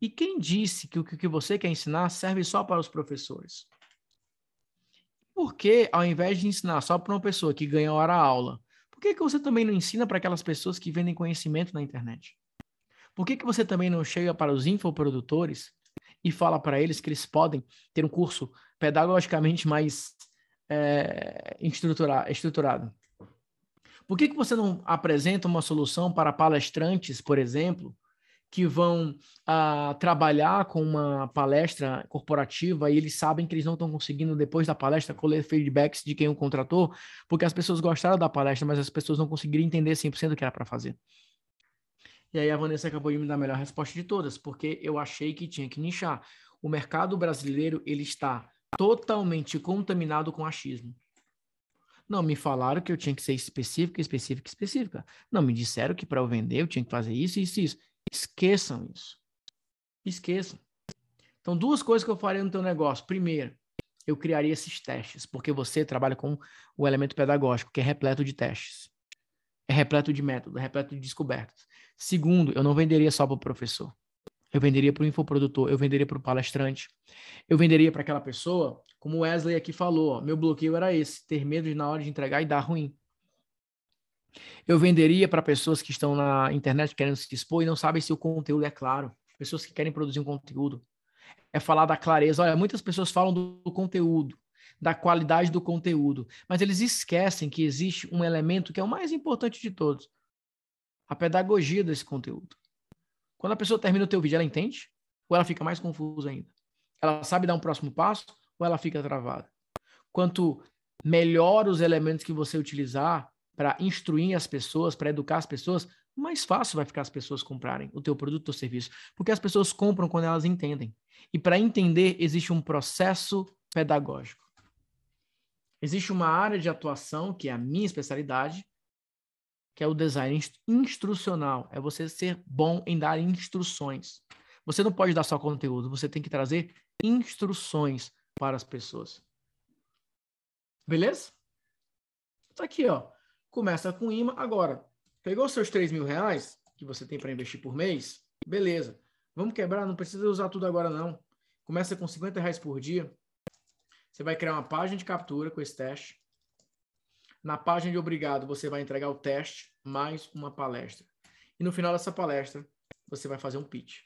Speaker 1: E quem disse que o que você quer ensinar serve só para os professores? Por que, ao invés de ensinar só para uma pessoa que ganha hora aula, por que, que você também não ensina para aquelas pessoas que vendem conhecimento na internet? Por que, que você também não chega para os infoprodutores e fala para eles que eles podem ter um curso pedagogicamente mais é, estruturado? Por que, que você não apresenta uma solução para palestrantes, por exemplo, que vão ah, trabalhar com uma palestra corporativa e eles sabem que eles não estão conseguindo, depois da palestra, colher feedbacks de quem o contratou, porque as pessoas gostaram da palestra, mas as pessoas não conseguiram entender 100% do que era para fazer. E aí a Vanessa acabou de me dar a melhor resposta de todas, porque eu achei que tinha que nichar. O mercado brasileiro, ele está totalmente contaminado com achismo. Não, me falaram que eu tinha que ser específica, específica, específica. Não, me disseram que para eu vender eu tinha que fazer isso, isso, isso. Esqueçam isso. Esqueçam. Então, duas coisas que eu faria no teu negócio. Primeiro, eu criaria esses testes, porque você trabalha com o elemento pedagógico, que é repleto de testes. É repleto de método, é repleto de descobertas. Segundo, eu não venderia só para o professor. Eu venderia para o infoprodutor, eu venderia para o palestrante. Eu venderia para aquela pessoa, como o Wesley aqui falou, ó, meu bloqueio era esse, ter medo de na hora de entregar e dar ruim. Eu venderia para pessoas que estão na internet querendo se expor e não sabem se o conteúdo é claro. Pessoas que querem produzir um conteúdo. É falar da clareza. Olha, muitas pessoas falam do conteúdo, da qualidade do conteúdo, mas eles esquecem que existe um elemento que é o mais importante de todos: a pedagogia desse conteúdo. Quando a pessoa termina o teu vídeo, ela entende? Ou ela fica mais confusa ainda? Ela sabe dar um próximo passo ou ela fica travada? Quanto melhor os elementos que você utilizar, para instruir as pessoas, para educar as pessoas, mais fácil vai ficar as pessoas comprarem o teu produto ou serviço, porque as pessoas compram quando elas entendem. E para entender existe um processo pedagógico. Existe uma área de atuação que é a minha especialidade, que é o design instrucional. É você ser bom em dar instruções. Você não pode dar só conteúdo, você tem que trazer instruções para as pessoas. Beleza? Tá aqui, ó. Começa com imã. Agora, pegou seus 3 mil reais que você tem para investir por mês? Beleza. Vamos quebrar, não precisa usar tudo agora, não. Começa com 50 reais por dia. Você vai criar uma página de captura com esse teste. Na página de obrigado, você vai entregar o teste mais uma palestra. E no final dessa palestra, você vai fazer um pitch.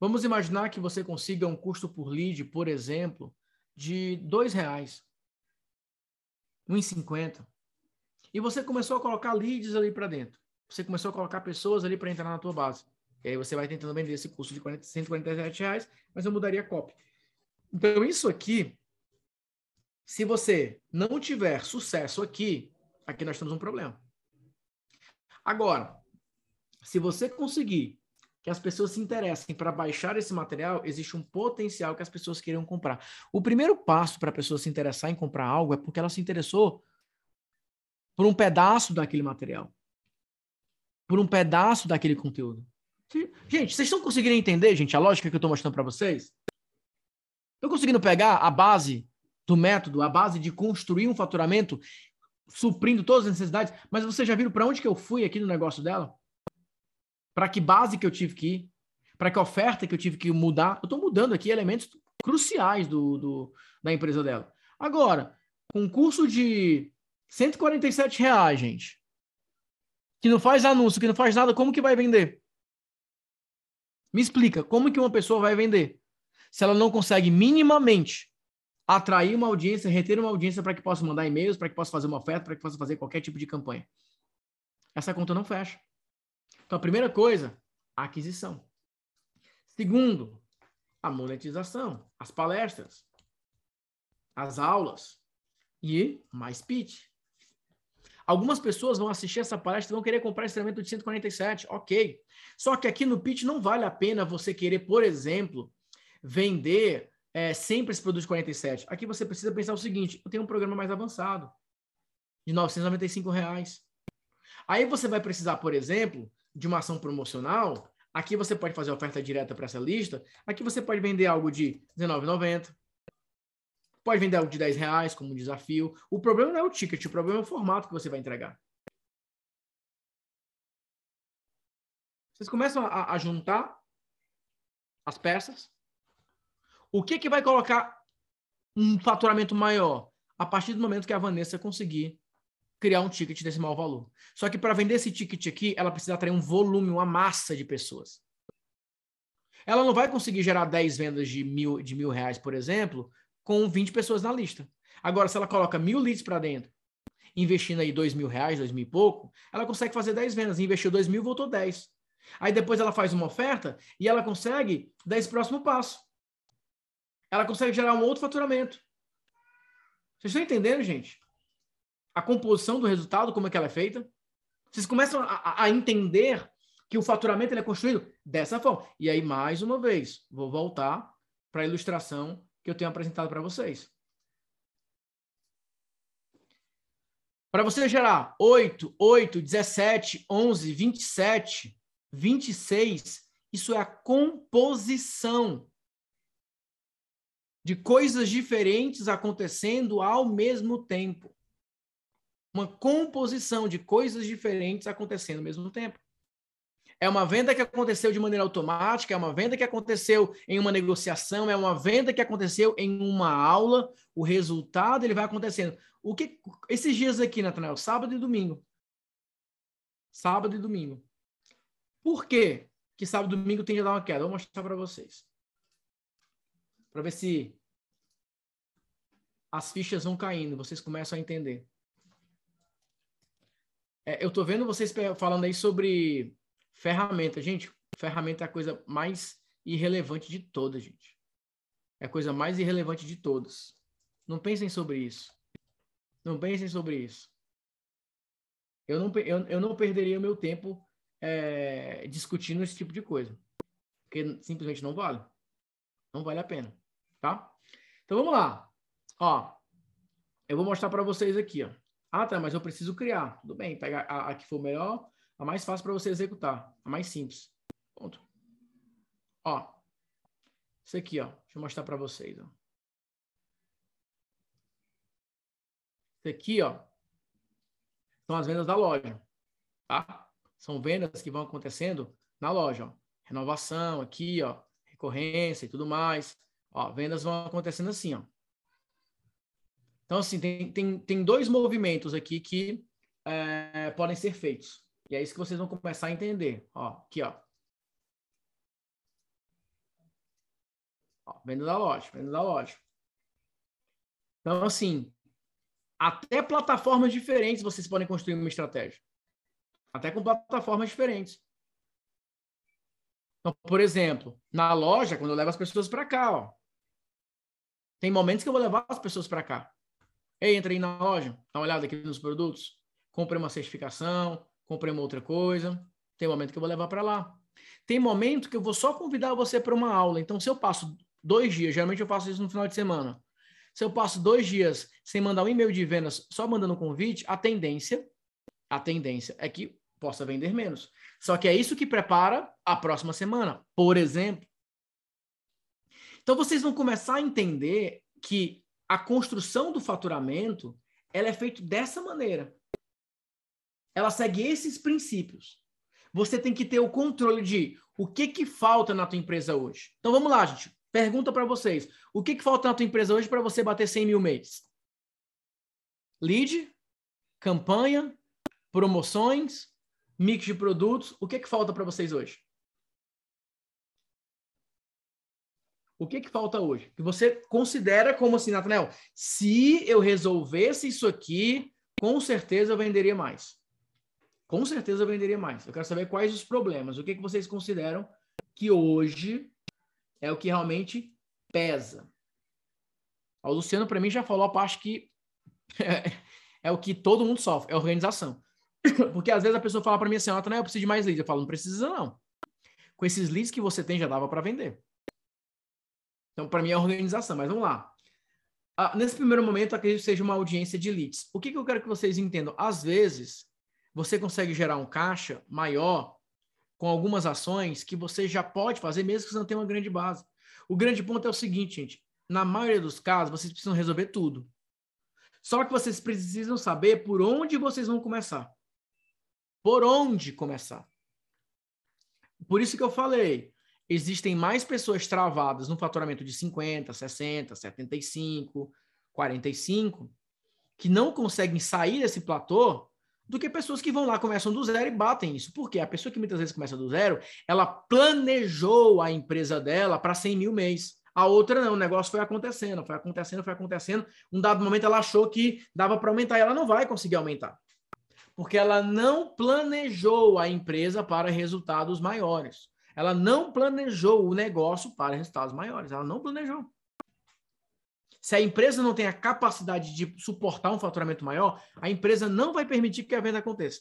Speaker 1: Vamos imaginar que você consiga um custo por lead, por exemplo, de R$ reais. R$ 1,50. E você começou a colocar leads ali para dentro. Você começou a colocar pessoas ali para entrar na tua base. E aí você vai tentando vender esse custo de 40, 147 reais, mas eu mudaria a copy. Então, isso aqui, se você não tiver sucesso aqui, aqui nós temos um problema. Agora, se você conseguir que as pessoas se interessem para baixar esse material, existe um potencial que as pessoas queiram comprar. O primeiro passo para a pessoa se interessar em comprar algo é porque ela se interessou por um pedaço daquele material, por um pedaço daquele conteúdo. Gente, vocês estão conseguindo entender, gente, a lógica que eu estou mostrando para vocês? Estão conseguindo pegar a base do método, a base de construir um faturamento suprindo todas as necessidades, mas vocês já viram para onde que eu fui aqui no negócio dela? Para que base que eu tive que ir? Para que oferta que eu tive que mudar? Eu estou mudando aqui elementos cruciais do, do, da empresa dela. Agora, com um curso de 147 reais, gente. Que não faz anúncio, que não faz nada, como que vai vender? Me explica, como que uma pessoa vai vender? Se ela não consegue minimamente atrair uma audiência, reter uma audiência para que possa mandar e-mails, para que possa fazer uma oferta, para que possa fazer qualquer tipo de campanha. Essa conta não fecha. Então, a primeira coisa, a aquisição. Segundo, a monetização, as palestras, as aulas e mais pitch. Algumas pessoas vão assistir essa palestra e vão querer comprar esse treinamento de 147, ok. Só que aqui no pitch não vale a pena você querer, por exemplo, vender é, sempre esse produto de 47. Aqui você precisa pensar o seguinte: eu tenho um programa mais avançado, de 995 reais. Aí você vai precisar, por exemplo, de uma ação promocional Aqui você pode fazer oferta direta para essa lista. Aqui você pode vender algo de R$19,90. Pode vender algo de 10 reais como um desafio. O problema não é o ticket, o problema é o formato que você vai entregar. Vocês começam a, a juntar as peças. O que, que vai colocar um faturamento maior? A partir do momento que a Vanessa conseguir criar um ticket desse mau valor. Só que para vender esse ticket aqui, ela precisa atrair um volume, uma massa de pessoas. Ela não vai conseguir gerar 10 vendas de mil, de mil reais, por exemplo, com 20 pessoas na lista. Agora, se ela coloca mil leads para dentro, investindo aí dois mil reais, dois mil e pouco, ela consegue fazer 10 vendas. Investiu dois mil, voltou 10. Aí depois ela faz uma oferta e ela consegue dar esse próximo passo. Ela consegue gerar um outro faturamento. Vocês estão entendendo, gente? A composição do resultado, como é que ela é feita? Vocês começam a, a entender que o faturamento é construído dessa forma. E aí, mais uma vez, vou voltar para a ilustração que eu tenho apresentado para vocês. Para você gerar 8, 8, 17, 11, 27, 26, isso é a composição de coisas diferentes acontecendo ao mesmo tempo. Uma composição de coisas diferentes acontecendo ao mesmo tempo. É uma venda que aconteceu de maneira automática, é uma venda que aconteceu em uma negociação, é uma venda que aconteceu em uma aula. O resultado ele vai acontecendo. O que esses dias aqui, Natanael, sábado e domingo. Sábado e domingo. Por quê? que sábado e domingo tende a dar uma queda? Vou mostrar para vocês. Para ver se as fichas vão caindo, vocês começam a entender. É, eu estou vendo vocês falando aí sobre Ferramenta, gente, ferramenta é a coisa mais irrelevante de todas, gente. É a coisa mais irrelevante de todas. Não pensem sobre isso. Não pensem sobre isso. Eu não, eu, eu não perderia o meu tempo é, discutindo esse tipo de coisa. Porque simplesmente não vale. Não vale a pena. Tá? Então vamos lá. Ó, eu vou mostrar para vocês aqui. Ó. Ah, tá, mas eu preciso criar. Tudo bem, pega a, a que for melhor a mais fácil para você executar, a mais simples. Ponto. Ó, isso aqui, ó, deixa eu mostrar para vocês, ó. Isso aqui, ó, são as vendas da loja, tá? São vendas que vão acontecendo na loja, ó. Renovação aqui, ó, recorrência e tudo mais. Ó, vendas vão acontecendo assim, ó. Então, assim, tem, tem, tem dois movimentos aqui que é, podem ser feitos. E é isso que vocês vão começar a entender. Ó, aqui, ó. ó venda da loja, venda da loja. Então, assim, até plataformas diferentes vocês podem construir uma estratégia. Até com plataformas diferentes. Então, por exemplo, na loja, quando eu levo as pessoas para cá, ó, tem momentos que eu vou levar as pessoas para cá. Ei, entra aí na loja, dá uma olhada aqui nos produtos, compre uma certificação, comprei uma outra coisa. Tem momento que eu vou levar para lá. Tem momento que eu vou só convidar você para uma aula. Então, se eu passo dois dias, geralmente eu faço isso no final de semana. Se eu passo dois dias sem mandar um e-mail de vendas, só mandando convite, a tendência, a tendência é que possa vender menos. Só que é isso que prepara a próxima semana, por exemplo. Então vocês vão começar a entender que a construção do faturamento ela é feita dessa maneira ela segue esses princípios. Você tem que ter o controle de o que que falta na tua empresa hoje. Então vamos lá, gente. Pergunta para vocês. O que que falta na tua empresa hoje para você bater 100 mil mês? Lead, campanha, promoções, mix de produtos. O que que falta para vocês hoje? O que que falta hoje? Que você considera como assim, Nathanael, se eu resolvesse isso aqui, com certeza eu venderia mais com certeza eu venderia mais. Eu quero saber quais os problemas, o que, que vocês consideram que hoje é o que realmente pesa. O Luciano, para mim, já falou a parte que é, o que todo mundo sofre, é organização. Porque às vezes a pessoa fala para mim assim, ah, eu preciso de mais leads. Eu falo, não precisa não. Com esses leads que você tem, já dava para vender. Então, para mim, é organização. Mas vamos lá. Ah, nesse primeiro momento, acredito que seja uma audiência de leads. O que, que eu quero que vocês entendam? Às vezes, você consegue gerar um caixa maior com algumas ações que você já pode fazer, mesmo que você não tenha uma grande base. O grande ponto é o seguinte, gente. Na maioria dos casos, vocês precisam resolver tudo. Só que vocês precisam saber por onde vocês vão começar. Por onde começar. Por isso que eu falei, existem mais pessoas travadas no faturamento de 50, 60, 75, 45, que não conseguem sair desse platô do que pessoas que vão lá, começam do zero e batem isso. Por quê? A pessoa que muitas vezes começa do zero, ela planejou a empresa dela para 100 mil mês. A outra não, o negócio foi acontecendo, foi acontecendo, foi acontecendo. Um dado momento ela achou que dava para aumentar e ela não vai conseguir aumentar. Porque ela não planejou a empresa para resultados maiores. Ela não planejou o negócio para resultados maiores. Ela não planejou. Se a empresa não tem a capacidade de suportar um faturamento maior, a empresa não vai permitir que a venda aconteça.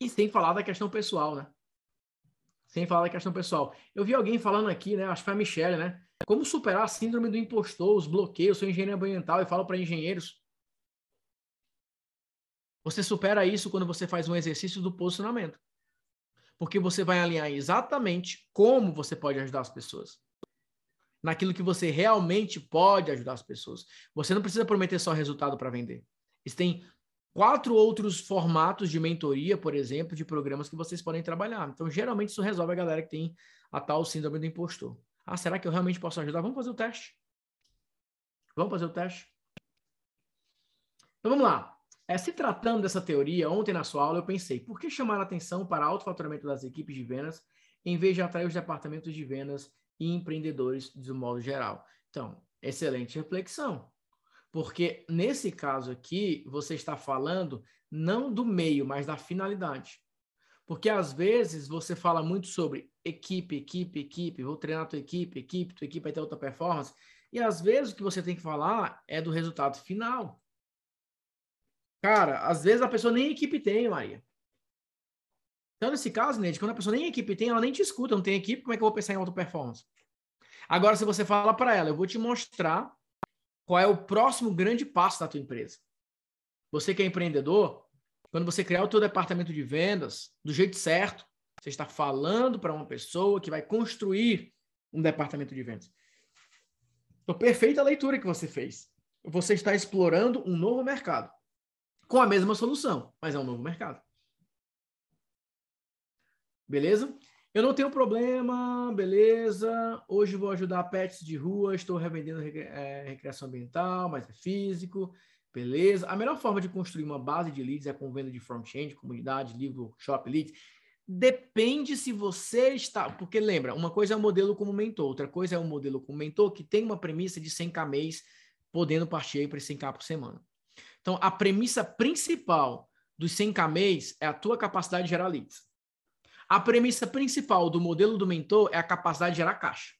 Speaker 1: E sem falar da questão pessoal, né? Sem falar da questão pessoal. Eu vi alguém falando aqui, né? Acho que foi a Michelle, né? Como superar a síndrome do impostor, os bloqueios, sou engenheiro ambiental e falo para engenheiros. Você supera isso quando você faz um exercício do posicionamento. Porque você vai alinhar exatamente como você pode ajudar as pessoas naquilo que você realmente pode ajudar as pessoas. Você não precisa prometer só resultado para vender. Existem quatro outros formatos de mentoria, por exemplo, de programas que vocês podem trabalhar. Então, geralmente, isso resolve a galera que tem a tal síndrome do impostor. Ah, será que eu realmente posso ajudar? Vamos fazer o teste. Vamos fazer o teste. Então, vamos lá. É, se tratando dessa teoria, ontem na sua aula eu pensei, por que chamar a atenção para alto faturamento das equipes de vendas em vez de atrair os departamentos de vendas e empreendedores de modo geral. Então, excelente reflexão. Porque nesse caso aqui, você está falando não do meio, mas da finalidade. Porque às vezes você fala muito sobre equipe, equipe, equipe, vou treinar tua equipe, equipe, tua equipe vai ter outra performance. E às vezes o que você tem que falar é do resultado final. Cara, às vezes a pessoa nem equipe tem, Maria. Então, nesse caso, Ned, quando a pessoa nem equipe tem, ela nem te escuta, não tem equipe, como é que eu vou pensar em auto performance? Agora, se você fala para ela, eu vou te mostrar qual é o próximo grande passo da tua empresa. Você que é empreendedor, quando você criar o teu departamento de vendas do jeito certo, você está falando para uma pessoa que vai construir um departamento de vendas. Então, perfeita a leitura que você fez. Você está explorando um novo mercado com a mesma solução, mas é um novo mercado. Beleza? Eu não tenho problema, beleza. Hoje vou ajudar pets de rua, estou revendendo é, recreação ambiental, mas é físico, beleza. A melhor forma de construir uma base de leads é com venda de front-end, comunidade, livro, shop leads. Depende se você está. Porque lembra, uma coisa é o um modelo como mentor, outra coisa é um modelo como mentor que tem uma premissa de 100k mês, podendo partir para 100k por semana. Então, a premissa principal dos 100k mês é a tua capacidade de gerar leads. A premissa principal do modelo do mentor é a capacidade de gerar caixa.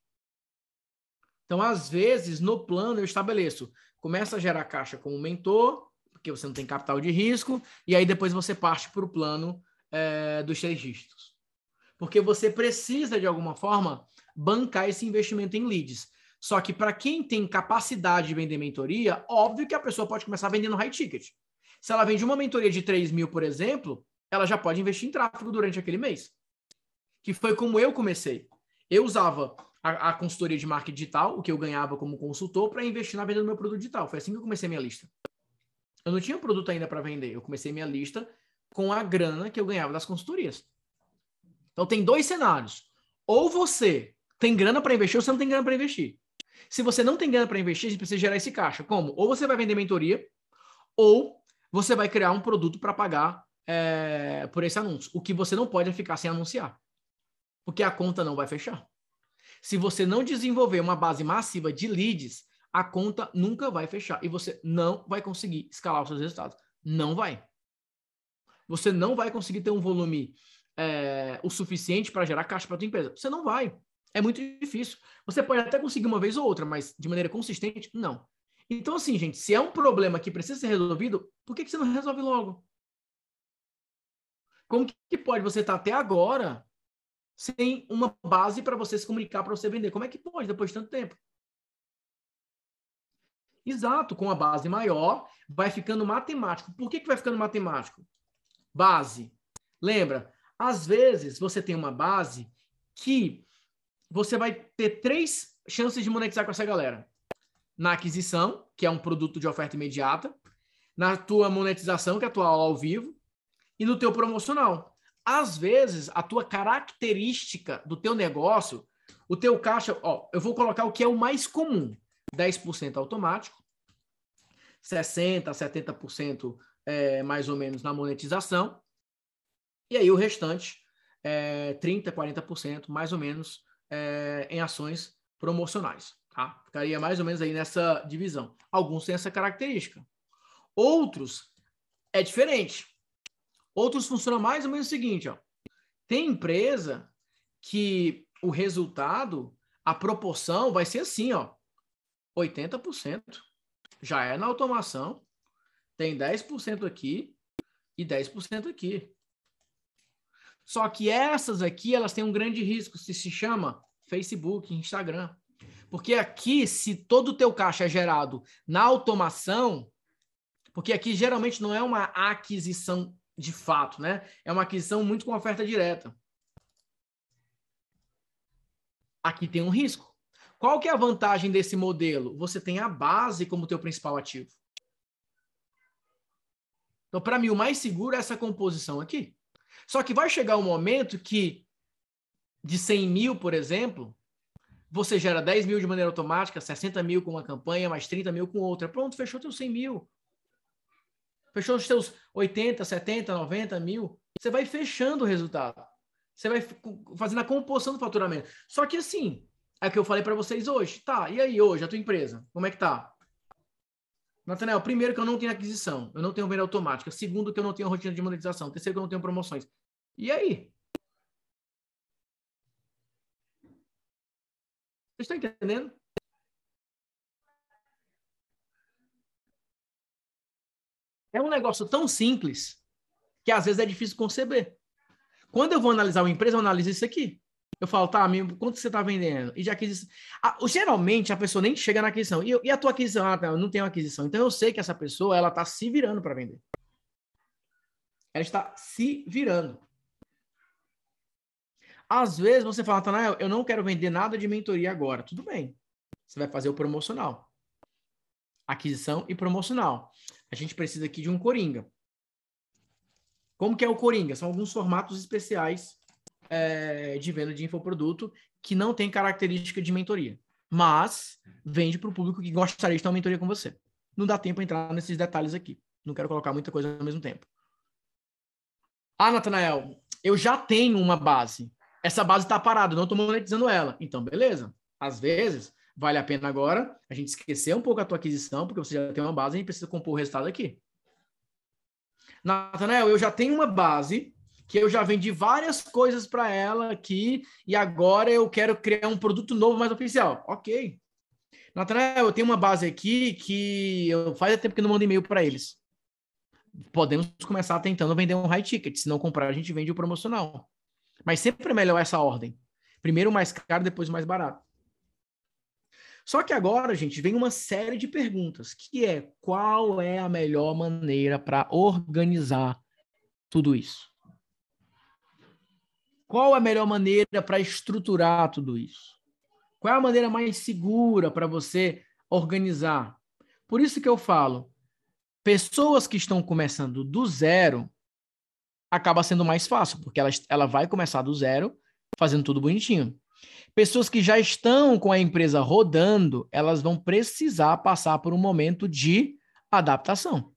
Speaker 1: Então, às vezes, no plano eu estabeleço, começa a gerar caixa como mentor, porque você não tem capital de risco, e aí depois você parte para o plano é, dos dígitos. Porque você precisa, de alguma forma, bancar esse investimento em leads. Só que para quem tem capacidade de vender mentoria, óbvio que a pessoa pode começar vendendo high ticket. Se ela vende uma mentoria de 3 mil, por exemplo, ela já pode investir em tráfego durante aquele mês que foi como eu comecei. Eu usava a, a consultoria de marketing digital, o que eu ganhava como consultor, para investir na venda do meu produto digital. Foi assim que eu comecei minha lista. Eu não tinha produto ainda para vender. Eu comecei minha lista com a grana que eu ganhava das consultorias. Então tem dois cenários. Ou você tem grana para investir ou você não tem grana para investir. Se você não tem grana para investir, você precisa gerar esse caixa. Como? Ou você vai vender mentoria, ou você vai criar um produto para pagar é, por esse anúncio. O que você não pode é ficar sem anunciar porque a conta não vai fechar. Se você não desenvolver uma base massiva de leads, a conta nunca vai fechar e você não vai conseguir escalar os seus resultados. Não vai. Você não vai conseguir ter um volume é, o suficiente para gerar caixa para a tua empresa. Você não vai. É muito difícil. Você pode até conseguir uma vez ou outra, mas de maneira consistente, não. Então, assim, gente, se é um problema que precisa ser resolvido, por que, que você não resolve logo? Como que pode você estar até agora sem uma base para você se comunicar, para você vender. Como é que pode depois de tanto tempo? Exato, com a base maior, vai ficando matemático. Por que, que vai ficando matemático? Base. Lembra? Às vezes, você tem uma base que você vai ter três chances de monetizar com essa galera. Na aquisição, que é um produto de oferta imediata, na tua monetização, que é a tua aula ao vivo, e no teu promocional. Às vezes, a tua característica do teu negócio, o teu caixa, ó, eu vou colocar o que é o mais comum. 10% automático, 60%, 70% é, mais ou menos na monetização, e aí o restante, é, 30%, 40% mais ou menos é, em ações promocionais. Tá? Ficaria mais ou menos aí nessa divisão. Alguns têm essa característica. Outros é diferente. Outros funcionam mais ou menos o seguinte, ó. Tem empresa que o resultado, a proporção vai ser assim, ó. 80% já é na automação, tem 10% aqui e 10% aqui. Só que essas aqui, elas têm um grande risco, se se chama Facebook, Instagram. Porque aqui, se todo o teu caixa é gerado na automação, porque aqui geralmente não é uma aquisição de fato, né? É uma aquisição muito com oferta direta. Aqui tem um risco. Qual que é a vantagem desse modelo? Você tem a base como teu principal ativo. Então, para mim, o mais seguro é essa composição aqui. Só que vai chegar um momento que, de 100 mil, por exemplo, você gera 10 mil de maneira automática, 60 mil com uma campanha, mais 30 mil com outra. Pronto, fechou teus 100 mil. Fechou os seus 80, 70, 90 mil. Você vai fechando o resultado. Você vai fazendo a composição do faturamento. Só que assim, é o que eu falei para vocês hoje. Tá, e aí hoje, a tua empresa? Como é que tá? Nathanael, primeiro que eu não tenho aquisição, eu não tenho venda automática. Segundo que eu não tenho rotina de monetização. Terceiro que eu não tenho promoções. E aí? Vocês estão entendendo? É um negócio tão simples que às vezes é difícil conceber. Quando eu vou analisar uma empresa, eu analiso isso aqui. Eu falo, tá, amigo, quanto você está vendendo? E de aquisição. Ah, geralmente a pessoa nem chega na aquisição. E, e a tua aquisição? Ah, não, não tenho aquisição. Então eu sei que essa pessoa ela está se virando para vender. Ela está se virando. Às vezes você fala, Tanael, eu não quero vender nada de mentoria agora. Tudo bem. Você vai fazer o promocional. Aquisição e promocional. A gente precisa aqui de um coringa. Como que é o coringa? São alguns formatos especiais é, de venda de infoproduto que não tem característica de mentoria, mas vende para o público que gostaria de ter uma mentoria com você. Não dá tempo para entrar nesses detalhes aqui. Não quero colocar muita coisa ao mesmo tempo. Ah, Natanael, eu já tenho uma base. Essa base está parada, não estou monetizando ela. Então, beleza. Às vezes, vale a pena agora a gente esquecer um pouco a tua aquisição, porque você já tem uma base e precisa compor o resultado aqui. Natanael, eu já tenho uma base que eu já vendi várias coisas para ela aqui e agora eu quero criar um produto novo mais oficial. Ok. Natanael, eu tenho uma base aqui que eu faz tempo que não mando e-mail para eles. Podemos começar tentando vender um high ticket. Se não comprar, a gente vende o promocional. Mas sempre é melhor essa ordem. Primeiro o mais caro, depois o mais barato. Só que agora, gente, vem uma série de perguntas, que é qual é a melhor maneira para organizar tudo isso? Qual a melhor maneira para estruturar tudo isso? Qual é a maneira mais segura para você organizar? Por isso que eu falo, pessoas que estão começando do zero, acaba sendo mais fácil, porque ela, ela vai começar do zero, fazendo tudo bonitinho. Pessoas que já estão com a empresa rodando, elas vão precisar passar por um momento de adaptação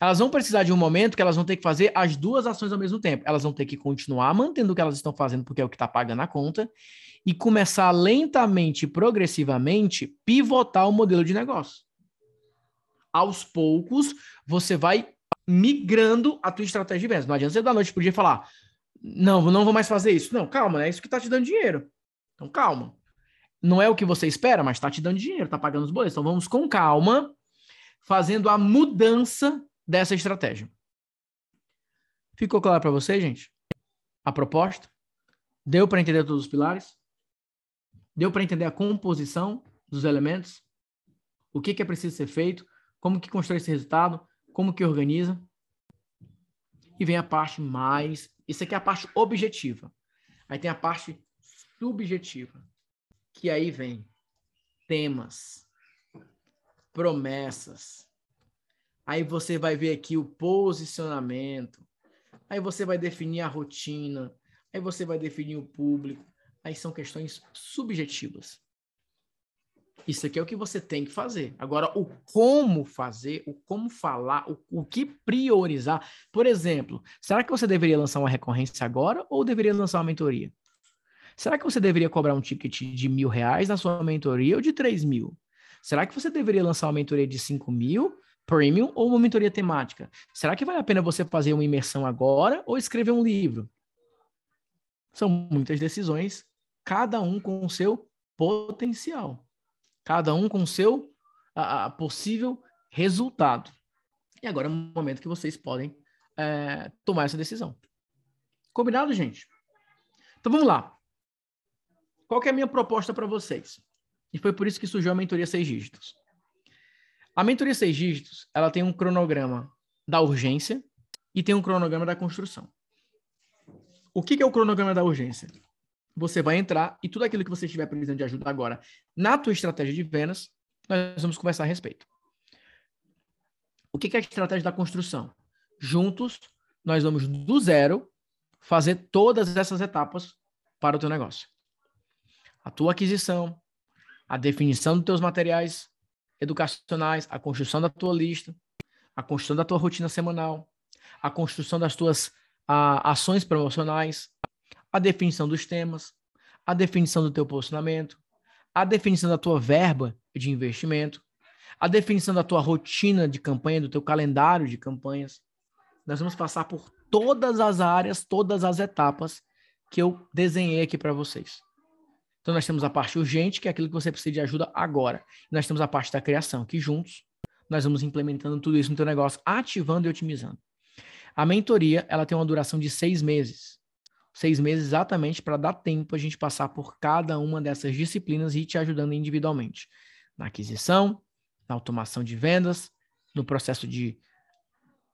Speaker 1: elas vão precisar de um momento que elas vão ter que fazer as duas ações ao mesmo tempo. Elas vão ter que continuar mantendo o que elas estão fazendo, porque é o que está pagando a conta, e começar lentamente, progressivamente, pivotar o modelo de negócio. Aos poucos, você vai migrando a tua estratégia de vendas. Não adianta você da noite para o dia falar, não, não vou mais fazer isso. Não, calma, é isso que está te dando dinheiro. Então, calma. Não é o que você espera, mas está te dando dinheiro, está pagando os boletos. Então, vamos com calma, fazendo a mudança dessa estratégia. Ficou claro para você, gente? A proposta? Deu para entender todos os pilares? Deu para entender a composição dos elementos? O que, que é preciso ser feito? Como que constrói esse resultado? Como que organiza? E vem a parte mais Isso aqui é a parte objetiva. Aí tem a parte subjetiva, que aí vem temas, promessas. Aí você vai ver aqui o posicionamento. Aí você vai definir a rotina. Aí você vai definir o público. Aí são questões subjetivas. Isso aqui é o que você tem que fazer. Agora, o como fazer, o como falar, o, o que priorizar. Por exemplo, será que você deveria lançar uma recorrência agora ou deveria lançar uma mentoria? Será que você deveria cobrar um ticket de mil reais na sua mentoria ou de três mil? Será que você deveria lançar uma mentoria de cinco mil, premium, ou uma mentoria temática? Será que vale a pena você fazer uma imersão agora ou escrever um livro? São muitas decisões, cada um com o seu potencial cada um com o seu a, a possível resultado. E agora é o momento que vocês podem é, tomar essa decisão. Combinado, gente? Então vamos lá. Qual é a minha proposta para vocês? E foi por isso que surgiu a mentoria seis dígitos. A mentoria seis dígitos, ela tem um cronograma da urgência e tem um cronograma da construção. O que, que é o cronograma da urgência? Você vai entrar e tudo aquilo que você estiver precisando de ajuda agora na tua estratégia de vendas, nós vamos conversar a respeito. O que é a estratégia da construção? Juntos, nós vamos do zero fazer todas essas etapas para o teu negócio. A tua aquisição, a definição dos teus materiais educacionais, a construção da tua lista, a construção da tua rotina semanal, a construção das tuas a, ações promocionais, a definição dos temas, a definição do teu posicionamento, a definição da tua verba de investimento, a definição da tua rotina de campanha, do teu calendário de campanhas. Nós vamos passar por todas as áreas, todas as etapas que eu desenhei aqui para vocês. Então nós temos a parte urgente, que é aquilo que você precisa de ajuda agora. Nós temos a parte da criação, que juntos nós vamos implementando tudo isso no teu negócio, ativando e otimizando. A mentoria, ela tem uma duração de seis meses seis meses exatamente para dar tempo a gente passar por cada uma dessas disciplinas e ir te ajudando individualmente. Na aquisição, na automação de vendas, no processo de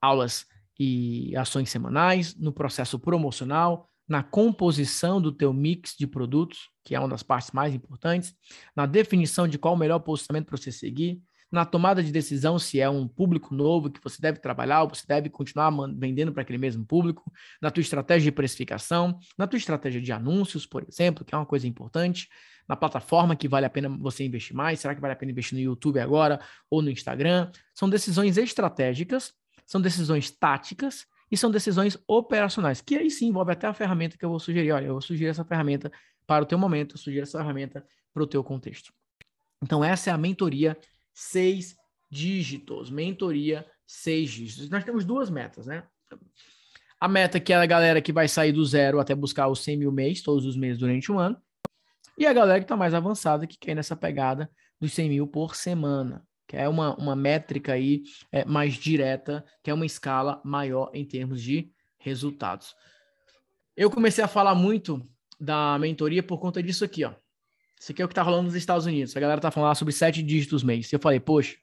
Speaker 1: aulas e ações semanais, no processo promocional, na composição do teu mix de produtos, que é uma das partes mais importantes, na definição de qual o melhor posicionamento para você seguir, na tomada de decisão se é um público novo que você deve trabalhar ou você deve continuar vendendo para aquele mesmo público, na tua estratégia de precificação, na tua estratégia de anúncios, por exemplo, que é uma coisa importante, na plataforma que vale a pena você investir mais, será que vale a pena investir no YouTube agora ou no Instagram? São decisões estratégicas, são decisões táticas e são decisões operacionais, que aí sim envolve até a ferramenta que eu vou sugerir. Olha, eu vou sugerir essa ferramenta para o teu momento, eu sugiro essa ferramenta para o teu contexto. Então, essa é a mentoria seis dígitos. Mentoria, seis dígitos. Nós temos duas metas, né? A meta que é a galera que vai sair do zero até buscar os 100 mil mês, todos os meses durante um ano. E a galera que está mais avançada, que quer nessa pegada dos 100 mil por semana, que é uma, uma métrica aí é, mais direta, que é uma escala maior em termos de resultados. Eu comecei a falar muito da mentoria por conta disso aqui, ó. Isso aqui é o que está rolando nos Estados Unidos. A galera tá falando sobre sete dígitos mês. Eu falei, poxa,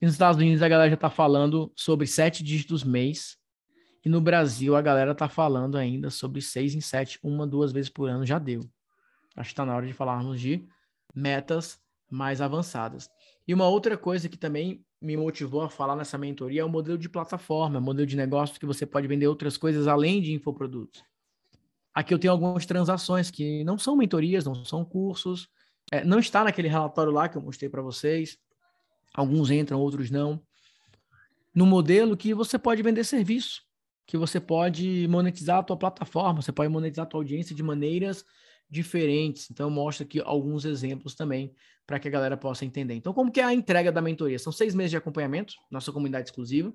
Speaker 1: nos Estados Unidos a galera já tá falando sobre sete dígitos mês. E no Brasil a galera tá falando ainda sobre seis em sete, uma, duas vezes por ano já deu. Acho que está na hora de falarmos de metas mais avançadas. E uma outra coisa que também me motivou a falar nessa mentoria é o modelo de plataforma, modelo de negócio que você pode vender outras coisas além de infoprodutos. Aqui eu tenho algumas transações que não são mentorias, não são cursos, é, não está naquele relatório lá que eu mostrei para vocês. Alguns entram, outros não. No modelo que você pode vender serviço, que você pode monetizar a tua plataforma, você pode monetizar a tua audiência de maneiras diferentes. Então, eu mostro aqui alguns exemplos também para que a galera possa entender. Então, como que é a entrega da mentoria? São seis meses de acompanhamento, nossa comunidade exclusiva.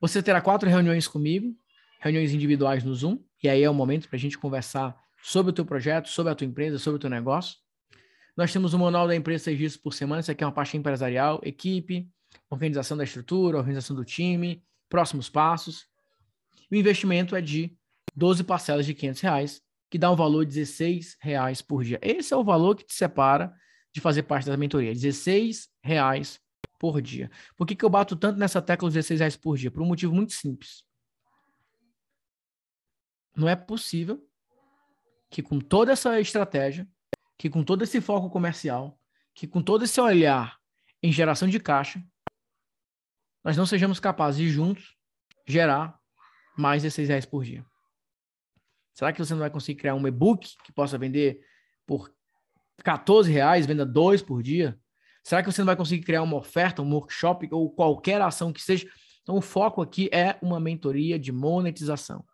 Speaker 1: Você terá quatro reuniões comigo, reuniões individuais no Zoom, e aí é o momento para a gente conversar sobre o teu projeto, sobre a tua empresa, sobre o teu negócio. Nós temos o Manual da Empresa seis dias por semana, isso aqui é uma parte empresarial, equipe, organização da estrutura, organização do time, próximos passos. O investimento é de 12 parcelas de 500 reais, que dá um valor de 16 reais por dia. Esse é o valor que te separa de fazer parte da mentoria, 16 reais por dia. Por que, que eu bato tanto nessa tecla dos 16 reais por dia? Por um motivo muito simples. Não é possível que com toda essa estratégia, que com todo esse foco comercial, que com todo esse olhar em geração de caixa, nós não sejamos capazes de juntos gerar mais de 6 reais por dia. Será que você não vai conseguir criar um e-book que possa vender por 14 reais, venda dois por dia? Será que você não vai conseguir criar uma oferta, um workshop ou qualquer ação que seja? Então, o foco aqui é uma mentoria de monetização.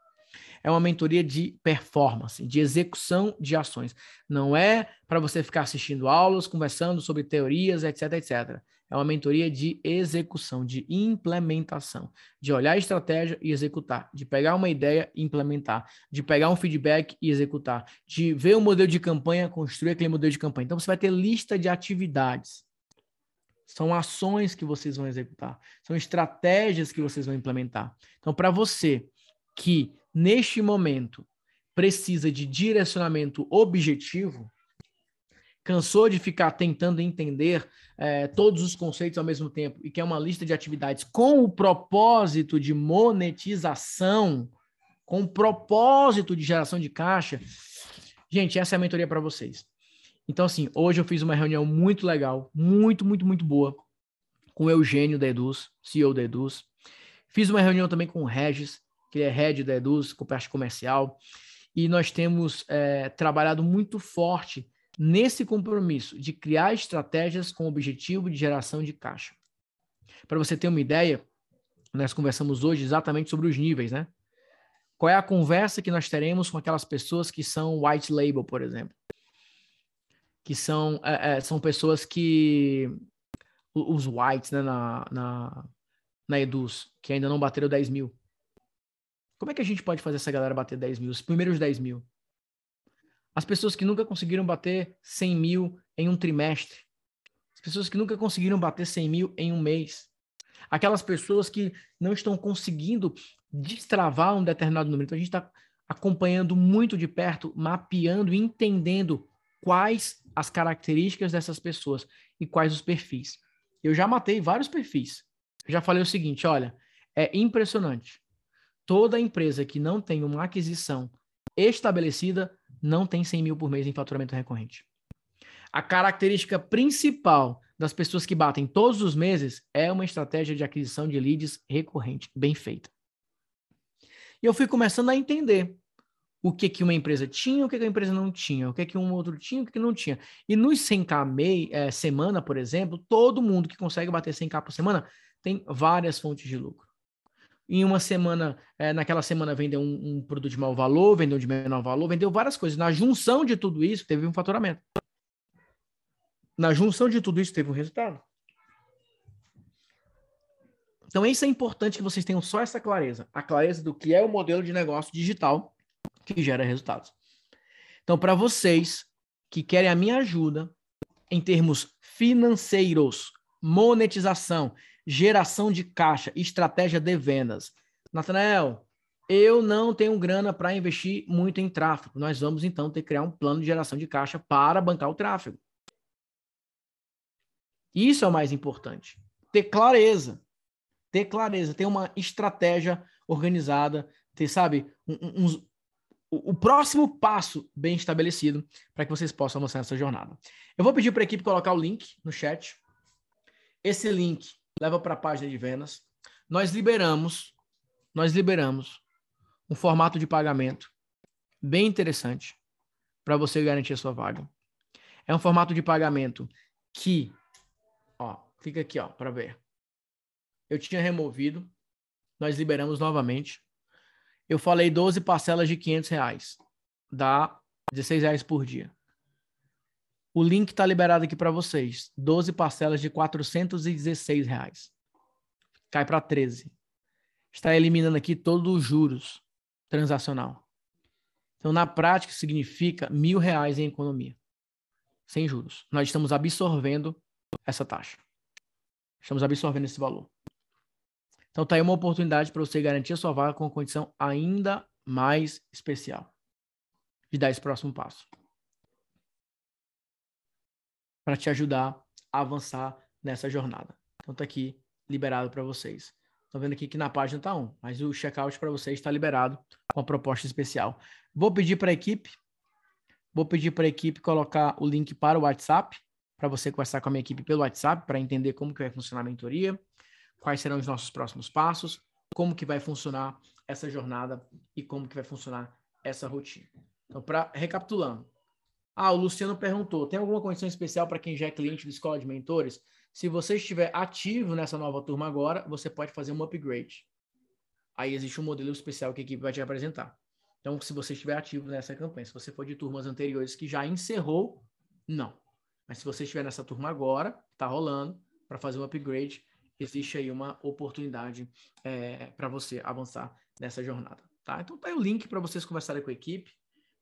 Speaker 1: É uma mentoria de performance, de execução de ações. Não é para você ficar assistindo aulas, conversando sobre teorias, etc, etc. É uma mentoria de execução, de implementação, de olhar a estratégia e executar, de pegar uma ideia e implementar, de pegar um feedback e executar, de ver o um modelo de campanha, construir aquele modelo de campanha. Então você vai ter lista de atividades. São ações que vocês vão executar, são estratégias que vocês vão implementar. Então, para você que neste momento precisa de direcionamento objetivo, cansou de ficar tentando entender é, todos os conceitos ao mesmo tempo e quer uma lista de atividades com o propósito de monetização, com o propósito de geração de caixa, gente, essa é a mentoria para vocês. Então, assim, hoje eu fiz uma reunião muito legal, muito, muito, muito boa, com o Eugênio da CEO da. Fiz uma reunião também com o Regis, que é head da Eduz, com parte comercial. E nós temos é, trabalhado muito forte nesse compromisso de criar estratégias com o objetivo de geração de caixa. Para você ter uma ideia, nós conversamos hoje exatamente sobre os níveis, né? Qual é a conversa que nós teremos com aquelas pessoas que são white label, por exemplo? que são, é, é, são pessoas que. Os whites, né, na, na, na Eduz, que ainda não bateram 10 mil. Como é que a gente pode fazer essa galera bater 10 mil? Os primeiros 10 mil. As pessoas que nunca conseguiram bater 100 mil em um trimestre. As pessoas que nunca conseguiram bater 100 mil em um mês. Aquelas pessoas que não estão conseguindo destravar um determinado número. Então a gente está acompanhando muito de perto, mapeando, entendendo quais as características dessas pessoas e quais os perfis. Eu já matei vários perfis. Eu já falei o seguinte: olha, é impressionante. Toda empresa que não tem uma aquisição estabelecida não tem 100 mil por mês em faturamento recorrente. A característica principal das pessoas que batem todos os meses é uma estratégia de aquisição de leads recorrente, bem feita. E eu fui começando a entender o que, que uma empresa tinha, o que, que a empresa não tinha, o que, que um outro tinha, o que, que não tinha. E nos 100k mei, é, semana, por exemplo, todo mundo que consegue bater 100k por semana tem várias fontes de lucro. Em uma semana, é, naquela semana vendeu um, um, produto de mau valor, vendeu de menor valor, vendeu várias coisas. Na junção de tudo isso, teve um faturamento. Na junção de tudo isso, teve um resultado. Então, isso é importante que vocês tenham só essa clareza. A clareza do que é o modelo de negócio digital que gera resultados. Então, para vocês que querem a minha ajuda em termos financeiros, monetização, geração de caixa, estratégia de vendas. Natanael, eu não tenho grana para investir muito em tráfego. Nós vamos então ter que criar um plano de geração de caixa para bancar o tráfego. Isso é o mais importante. Ter clareza. Ter clareza, ter uma estratégia organizada, ter, sabe, uns, o, próximo passo bem estabelecido para que vocês possam avançar nessa jornada. Eu vou pedir para a equipe colocar o link no chat. Esse link leva para a página de vendas. Nós liberamos, nós liberamos um formato de pagamento bem interessante para você garantir a sua vaga. É um formato de pagamento que, ó, fica aqui, ó, para ver. Eu tinha removido, nós liberamos novamente eu falei 12 parcelas de 500 reais. Dá 16 reais por dia. O link está liberado aqui para vocês. 12 parcelas de 416 reais. Cai para 13. Está eliminando aqui todos os juros transacional. Então, na prática, significa mil reais em economia. Sem juros. Nós estamos absorvendo essa taxa. Estamos absorvendo esse valor. Então tá aí uma oportunidade para você garantir a sua vaga com uma condição ainda mais especial de dar esse próximo passo. Para te ajudar a avançar nessa jornada. Então tá aqui liberado para vocês. Estou vendo aqui que na página está um, mas o checkout para vocês está liberado com a proposta especial. Vou pedir para a equipe, vou pedir para a equipe colocar o link para o WhatsApp, para você conversar com a minha equipe pelo WhatsApp, para entender como que vai funcionar a mentoria, quais serão os nossos próximos passos, como que vai funcionar essa jornada e como que vai funcionar essa rotina. Então, para recapitulando. Ah, o Luciano perguntou: tem alguma condição especial para quem já é cliente do Escola de Mentores? Se você estiver ativo nessa nova turma agora, você pode fazer um upgrade. Aí existe um modelo especial que a equipe vai te apresentar. Então, se você estiver ativo nessa campanha, se você for de turmas anteriores que já encerrou, não. Mas se você estiver nessa turma agora, está rolando, para fazer um upgrade, existe aí uma oportunidade é, para você avançar nessa jornada. Tá? Então, tá aí o link para vocês conversarem com a equipe,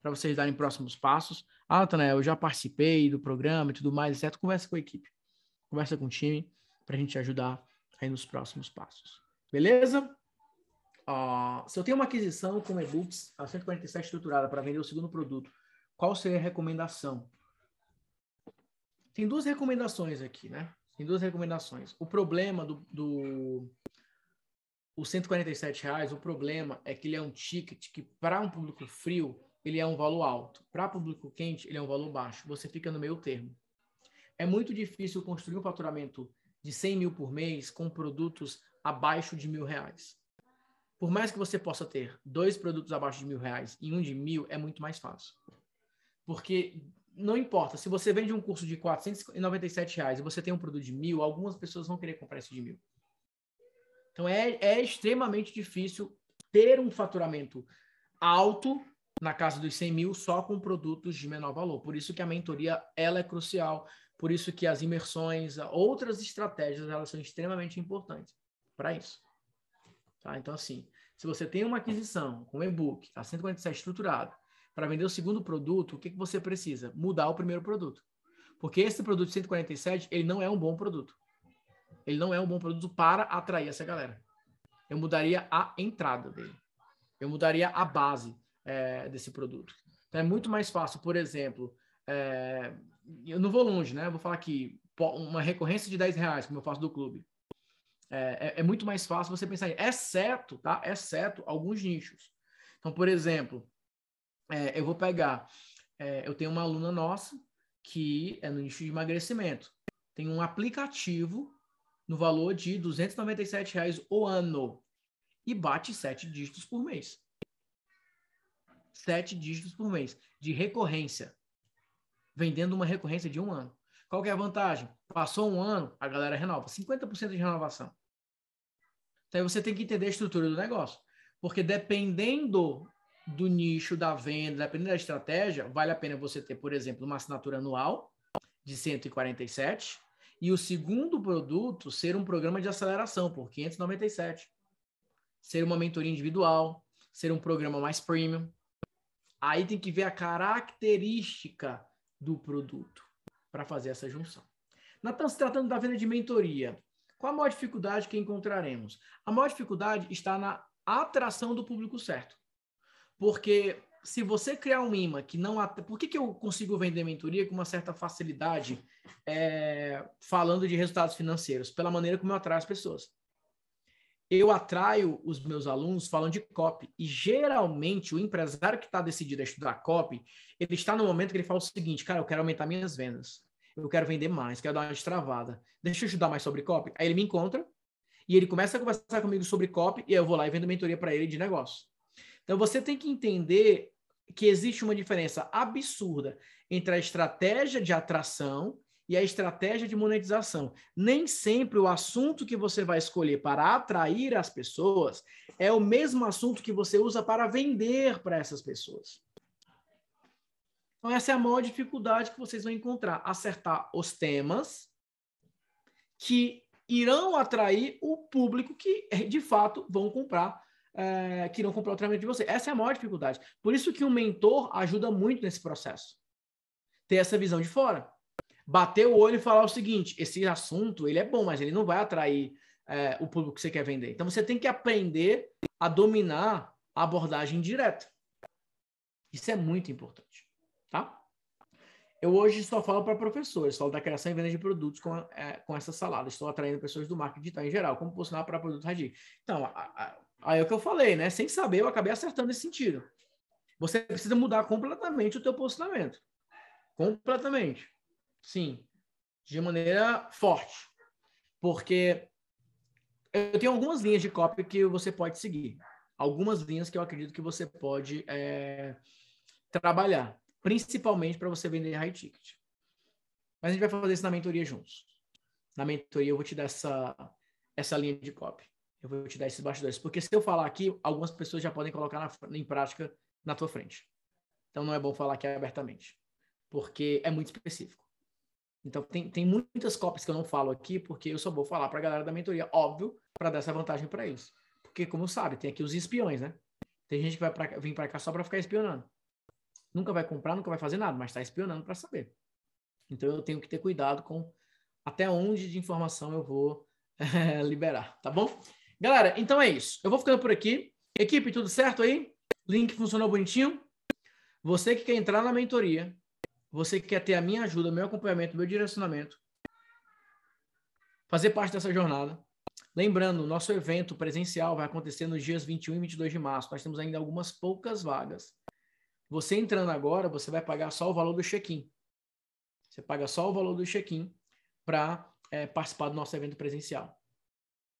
Speaker 1: para vocês darem próximos passos. Ah, Tanael, eu já participei do programa e tudo mais, certo? Conversa com a equipe, conversa com o time, para a gente ajudar aí nos próximos passos. Beleza? Se eu tenho uma aquisição com e-books a 147 estruturada para vender o segundo produto, qual seria a recomendação? Tem duas recomendações aqui, né? Tem duas recomendações. O problema do, do o 147 reais, o problema é que ele é um ticket que para um público frio ele é um valor alto. Para público quente, ele é um valor baixo. Você fica no meio termo. É muito difícil construir um faturamento de 100 mil por mês com produtos abaixo de mil reais. Por mais que você possa ter dois produtos abaixo de mil reais e um de mil, é muito mais fácil. Porque não importa, se você vende um curso de 497 reais e você tem um produto de mil, algumas pessoas vão querer comprar esse de mil. Então é, é extremamente difícil ter um faturamento alto na casa dos 100 mil só com produtos de menor valor. Por isso que a mentoria ela é crucial, por isso que as imersões, outras estratégias, elas são extremamente importantes para isso. Tá? Então, assim, se você tem uma aquisição com e-book a 147 estruturado para vender o segundo produto, o que, que você precisa? Mudar o primeiro produto. Porque esse produto 147, ele não é um bom produto. Ele não é um bom produto para atrair essa galera. Eu mudaria a entrada dele. Eu mudaria a base é, desse produto. Então é muito mais fácil, por exemplo, é, eu não vou longe, né? Eu vou falar aqui, uma recorrência de 10 reais, como eu faço do clube. É, é, é muito mais fácil você pensar, exceto, tá? Exceto alguns nichos. Então, por exemplo, é, eu vou pegar, é, eu tenho uma aluna nossa que é no nicho de emagrecimento. Tem um aplicativo no valor de 297 reais o ano e bate sete dígitos por mês sete dígitos por mês de recorrência, vendendo uma recorrência de um ano. Qual que é a vantagem? Passou um ano, a galera renova, 50% de renovação. Então você tem que entender a estrutura do negócio, porque dependendo do nicho da venda, dependendo da estratégia, vale a pena você ter, por exemplo, uma assinatura anual de 147 e o segundo produto ser um programa de aceleração por 597. Ser uma mentoria individual, ser um programa mais premium. Aí tem que ver a característica do produto para fazer essa junção. Estamos se tratando da venda de mentoria. Qual a maior dificuldade que encontraremos? A maior dificuldade está na atração do público certo. Porque se você criar um imã que não... At... Por que, que eu consigo vender mentoria com uma certa facilidade é... falando de resultados financeiros? Pela maneira como eu atraio as pessoas eu atraio os meus alunos falando de copy. E geralmente o empresário que está decidido a estudar copy, ele está no momento que ele fala o seguinte: cara, eu quero aumentar minhas vendas. Eu quero vender mais, quero dar uma destravada. Deixa eu estudar mais sobre copy. Aí ele me encontra e ele começa a conversar comigo sobre copy e eu vou lá e vendo mentoria para ele de negócio. Então você tem que entender que existe uma diferença absurda entre a estratégia de atração e a estratégia de monetização. Nem sempre o assunto que você vai escolher para atrair as pessoas é o mesmo assunto que você usa para vender para essas pessoas. Então, essa é a maior dificuldade que vocês vão encontrar: acertar os temas que irão atrair o público que, de fato, vão comprar, é, que irão comprar o treinamento de você. Essa é a maior dificuldade. Por isso que um mentor ajuda muito nesse processo. Ter essa visão de fora bater o olho e falar o seguinte: esse assunto ele é bom, mas ele não vai atrair é, o público que você quer vender. Então você tem que aprender a dominar a abordagem direta. Isso é muito importante, tá? Eu hoje só falo para professores, falo da criação e venda de produtos com, é, com essa salada. Estou atraindo pessoas do marketing digital em geral, como posicionar para produtos radio. Então, aí é o que eu falei, né? Sem saber, eu acabei acertando nesse sentido. Você precisa mudar completamente o teu posicionamento. Completamente. Sim. De maneira forte. Porque eu tenho algumas linhas de copy que você pode seguir. Algumas linhas que eu acredito que você pode é, trabalhar principalmente para você vender high ticket. Mas a gente vai fazer isso na mentoria juntos. Na mentoria eu vou te dar essa, essa linha de copy. Eu vou te dar esses bastidores. Porque se eu falar aqui, algumas pessoas já podem colocar na, em prática na tua frente. Então não é bom falar aqui abertamente. Porque é muito específico. Então tem, tem muitas copies que eu não falo aqui, porque eu só vou falar para a galera da mentoria, óbvio, para dar essa vantagem para eles. Porque, como sabe, tem aqui os espiões, né? Tem gente que vai pra, vir para cá só para ficar espionando. Nunca vai comprar, nunca vai fazer nada, mas está espionando para saber. Então eu tenho que ter cuidado com até onde de informação eu vou é, liberar, tá bom? Galera, então é isso. Eu vou ficando por aqui. Equipe, tudo certo aí? Link funcionou bonitinho? Você que quer entrar na mentoria, você que quer ter a minha ajuda, meu acompanhamento, meu direcionamento, fazer parte dessa jornada. Lembrando, nosso evento presencial vai acontecer nos dias 21 e 22 de março. Nós temos ainda algumas poucas vagas. Você entrando agora, você vai pagar só o valor do check-in. Você paga só o valor do check-in para é, participar do nosso evento presencial.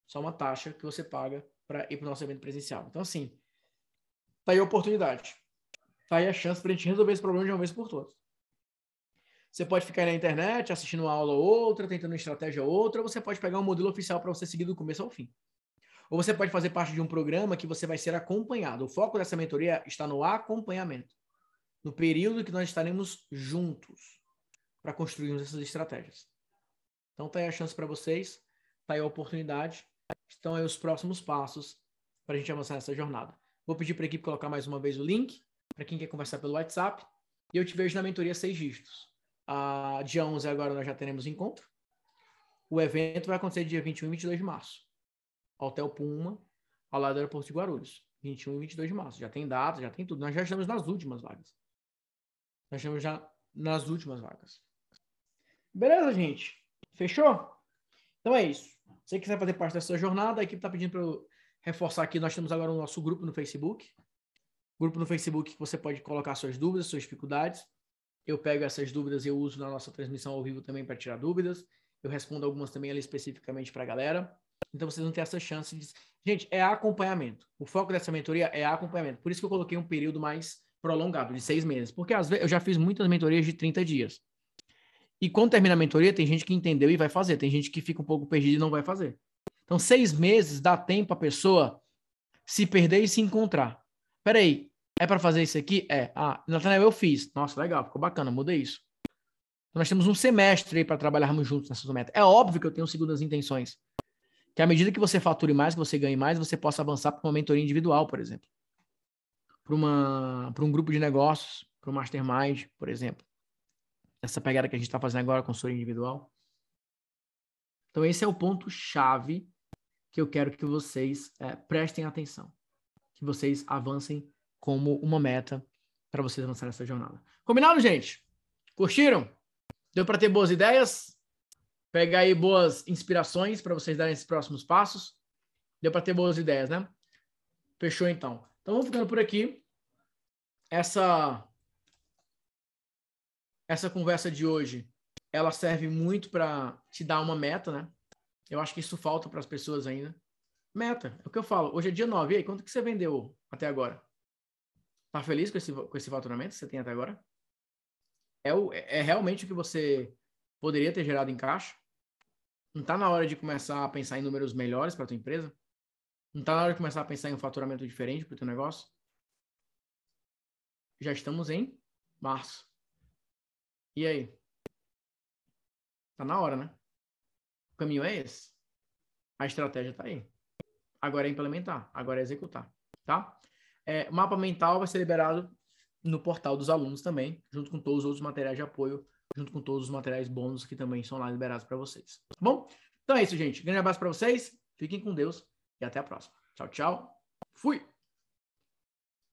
Speaker 1: Só uma taxa que você paga para ir para o nosso evento presencial. Então, assim, tá aí a oportunidade. Tá aí a chance para a gente resolver esse problema de uma vez por todas. Você pode ficar na internet assistindo uma aula ou outra, tentando uma estratégia ou outra, ou você pode pegar um modelo oficial para você seguir do começo ao fim. Ou você pode fazer parte de um programa que você vai ser acompanhado. O foco dessa mentoria está no acompanhamento. No período que nós estaremos juntos para construirmos essas estratégias. Então tá aí a chance para vocês, tá aí a oportunidade, estão aí os próximos passos para a gente avançar nessa jornada. Vou pedir para a equipe colocar mais uma vez o link para quem quer conversar pelo WhatsApp e eu te vejo na mentoria seis dígitos. A dia 11 agora nós já teremos encontro. O evento vai acontecer dia 21 e 22 de março. Hotel Puma, ao lado do aeroporto de Guarulhos. 21 e 22 de março. Já tem data, já tem tudo. Nós já estamos nas últimas vagas. Nós estamos já nas últimas vagas. Beleza, gente? Fechou? Então é isso. Se você quiser fazer parte dessa jornada, a equipe está pedindo para eu reforçar aqui. Nós temos agora o nosso grupo no Facebook. Grupo no Facebook que você pode colocar suas dúvidas, suas dificuldades. Eu pego essas dúvidas e eu uso na nossa transmissão ao vivo também para tirar dúvidas. Eu respondo algumas também ali especificamente para a galera. Então vocês vão ter essa chance de. Gente, é acompanhamento. O foco dessa mentoria é acompanhamento. Por isso que eu coloquei um período mais prolongado, de seis meses. Porque às vezes eu já fiz muitas mentorias de 30 dias. E quando termina a mentoria, tem gente que entendeu e vai fazer. Tem gente que fica um pouco perdida e não vai fazer. Então, seis meses dá tempo a pessoa se perder e se encontrar. Peraí, é para fazer isso aqui? É. Ah, Nathanael, eu fiz. Nossa, legal, ficou bacana, mudei isso. Então, nós temos um semestre aí para trabalharmos juntos nessa meta. É óbvio que eu tenho segundas intenções que à medida que você fature mais, que você ganhe mais, você possa avançar para uma mentoria individual, por exemplo. Para um grupo de negócios, para um mastermind, por exemplo. Essa pegada que a gente está fazendo agora, consultoria individual. Então, esse é o ponto-chave que eu quero que vocês é, prestem atenção. Que vocês avancem como uma meta para vocês avançarem nessa jornada. Combinado, gente? Curtiram? Deu para ter boas ideias? pegar aí boas inspirações para vocês darem esses próximos passos. Deu para ter boas ideias, né? Fechou então. Então vamos ficando por aqui. Essa essa conversa de hoje, ela serve muito para te dar uma meta, né? Eu acho que isso falta para as pessoas ainda. Meta, é o que eu falo. Hoje é dia 9. E aí, quanto que você vendeu até agora? Tá feliz com esse, com esse faturamento que você tem até agora? É, o, é realmente o que você poderia ter gerado em caixa? Não está na hora de começar a pensar em números melhores para tua empresa? Não está na hora de começar a pensar em um faturamento diferente para o teu negócio? Já estamos em março. E aí? Tá na hora, né? O caminho é esse. A estratégia está aí. Agora é implementar, agora é executar, tá? É, mapa mental vai ser liberado no portal dos alunos também, junto com todos os outros materiais de apoio junto com todos os materiais bônus que também são lá liberados para vocês. Tá bom? Então é isso, gente. Grande abraço para vocês. Fiquem com Deus e até a próxima. Tchau, tchau. Fui!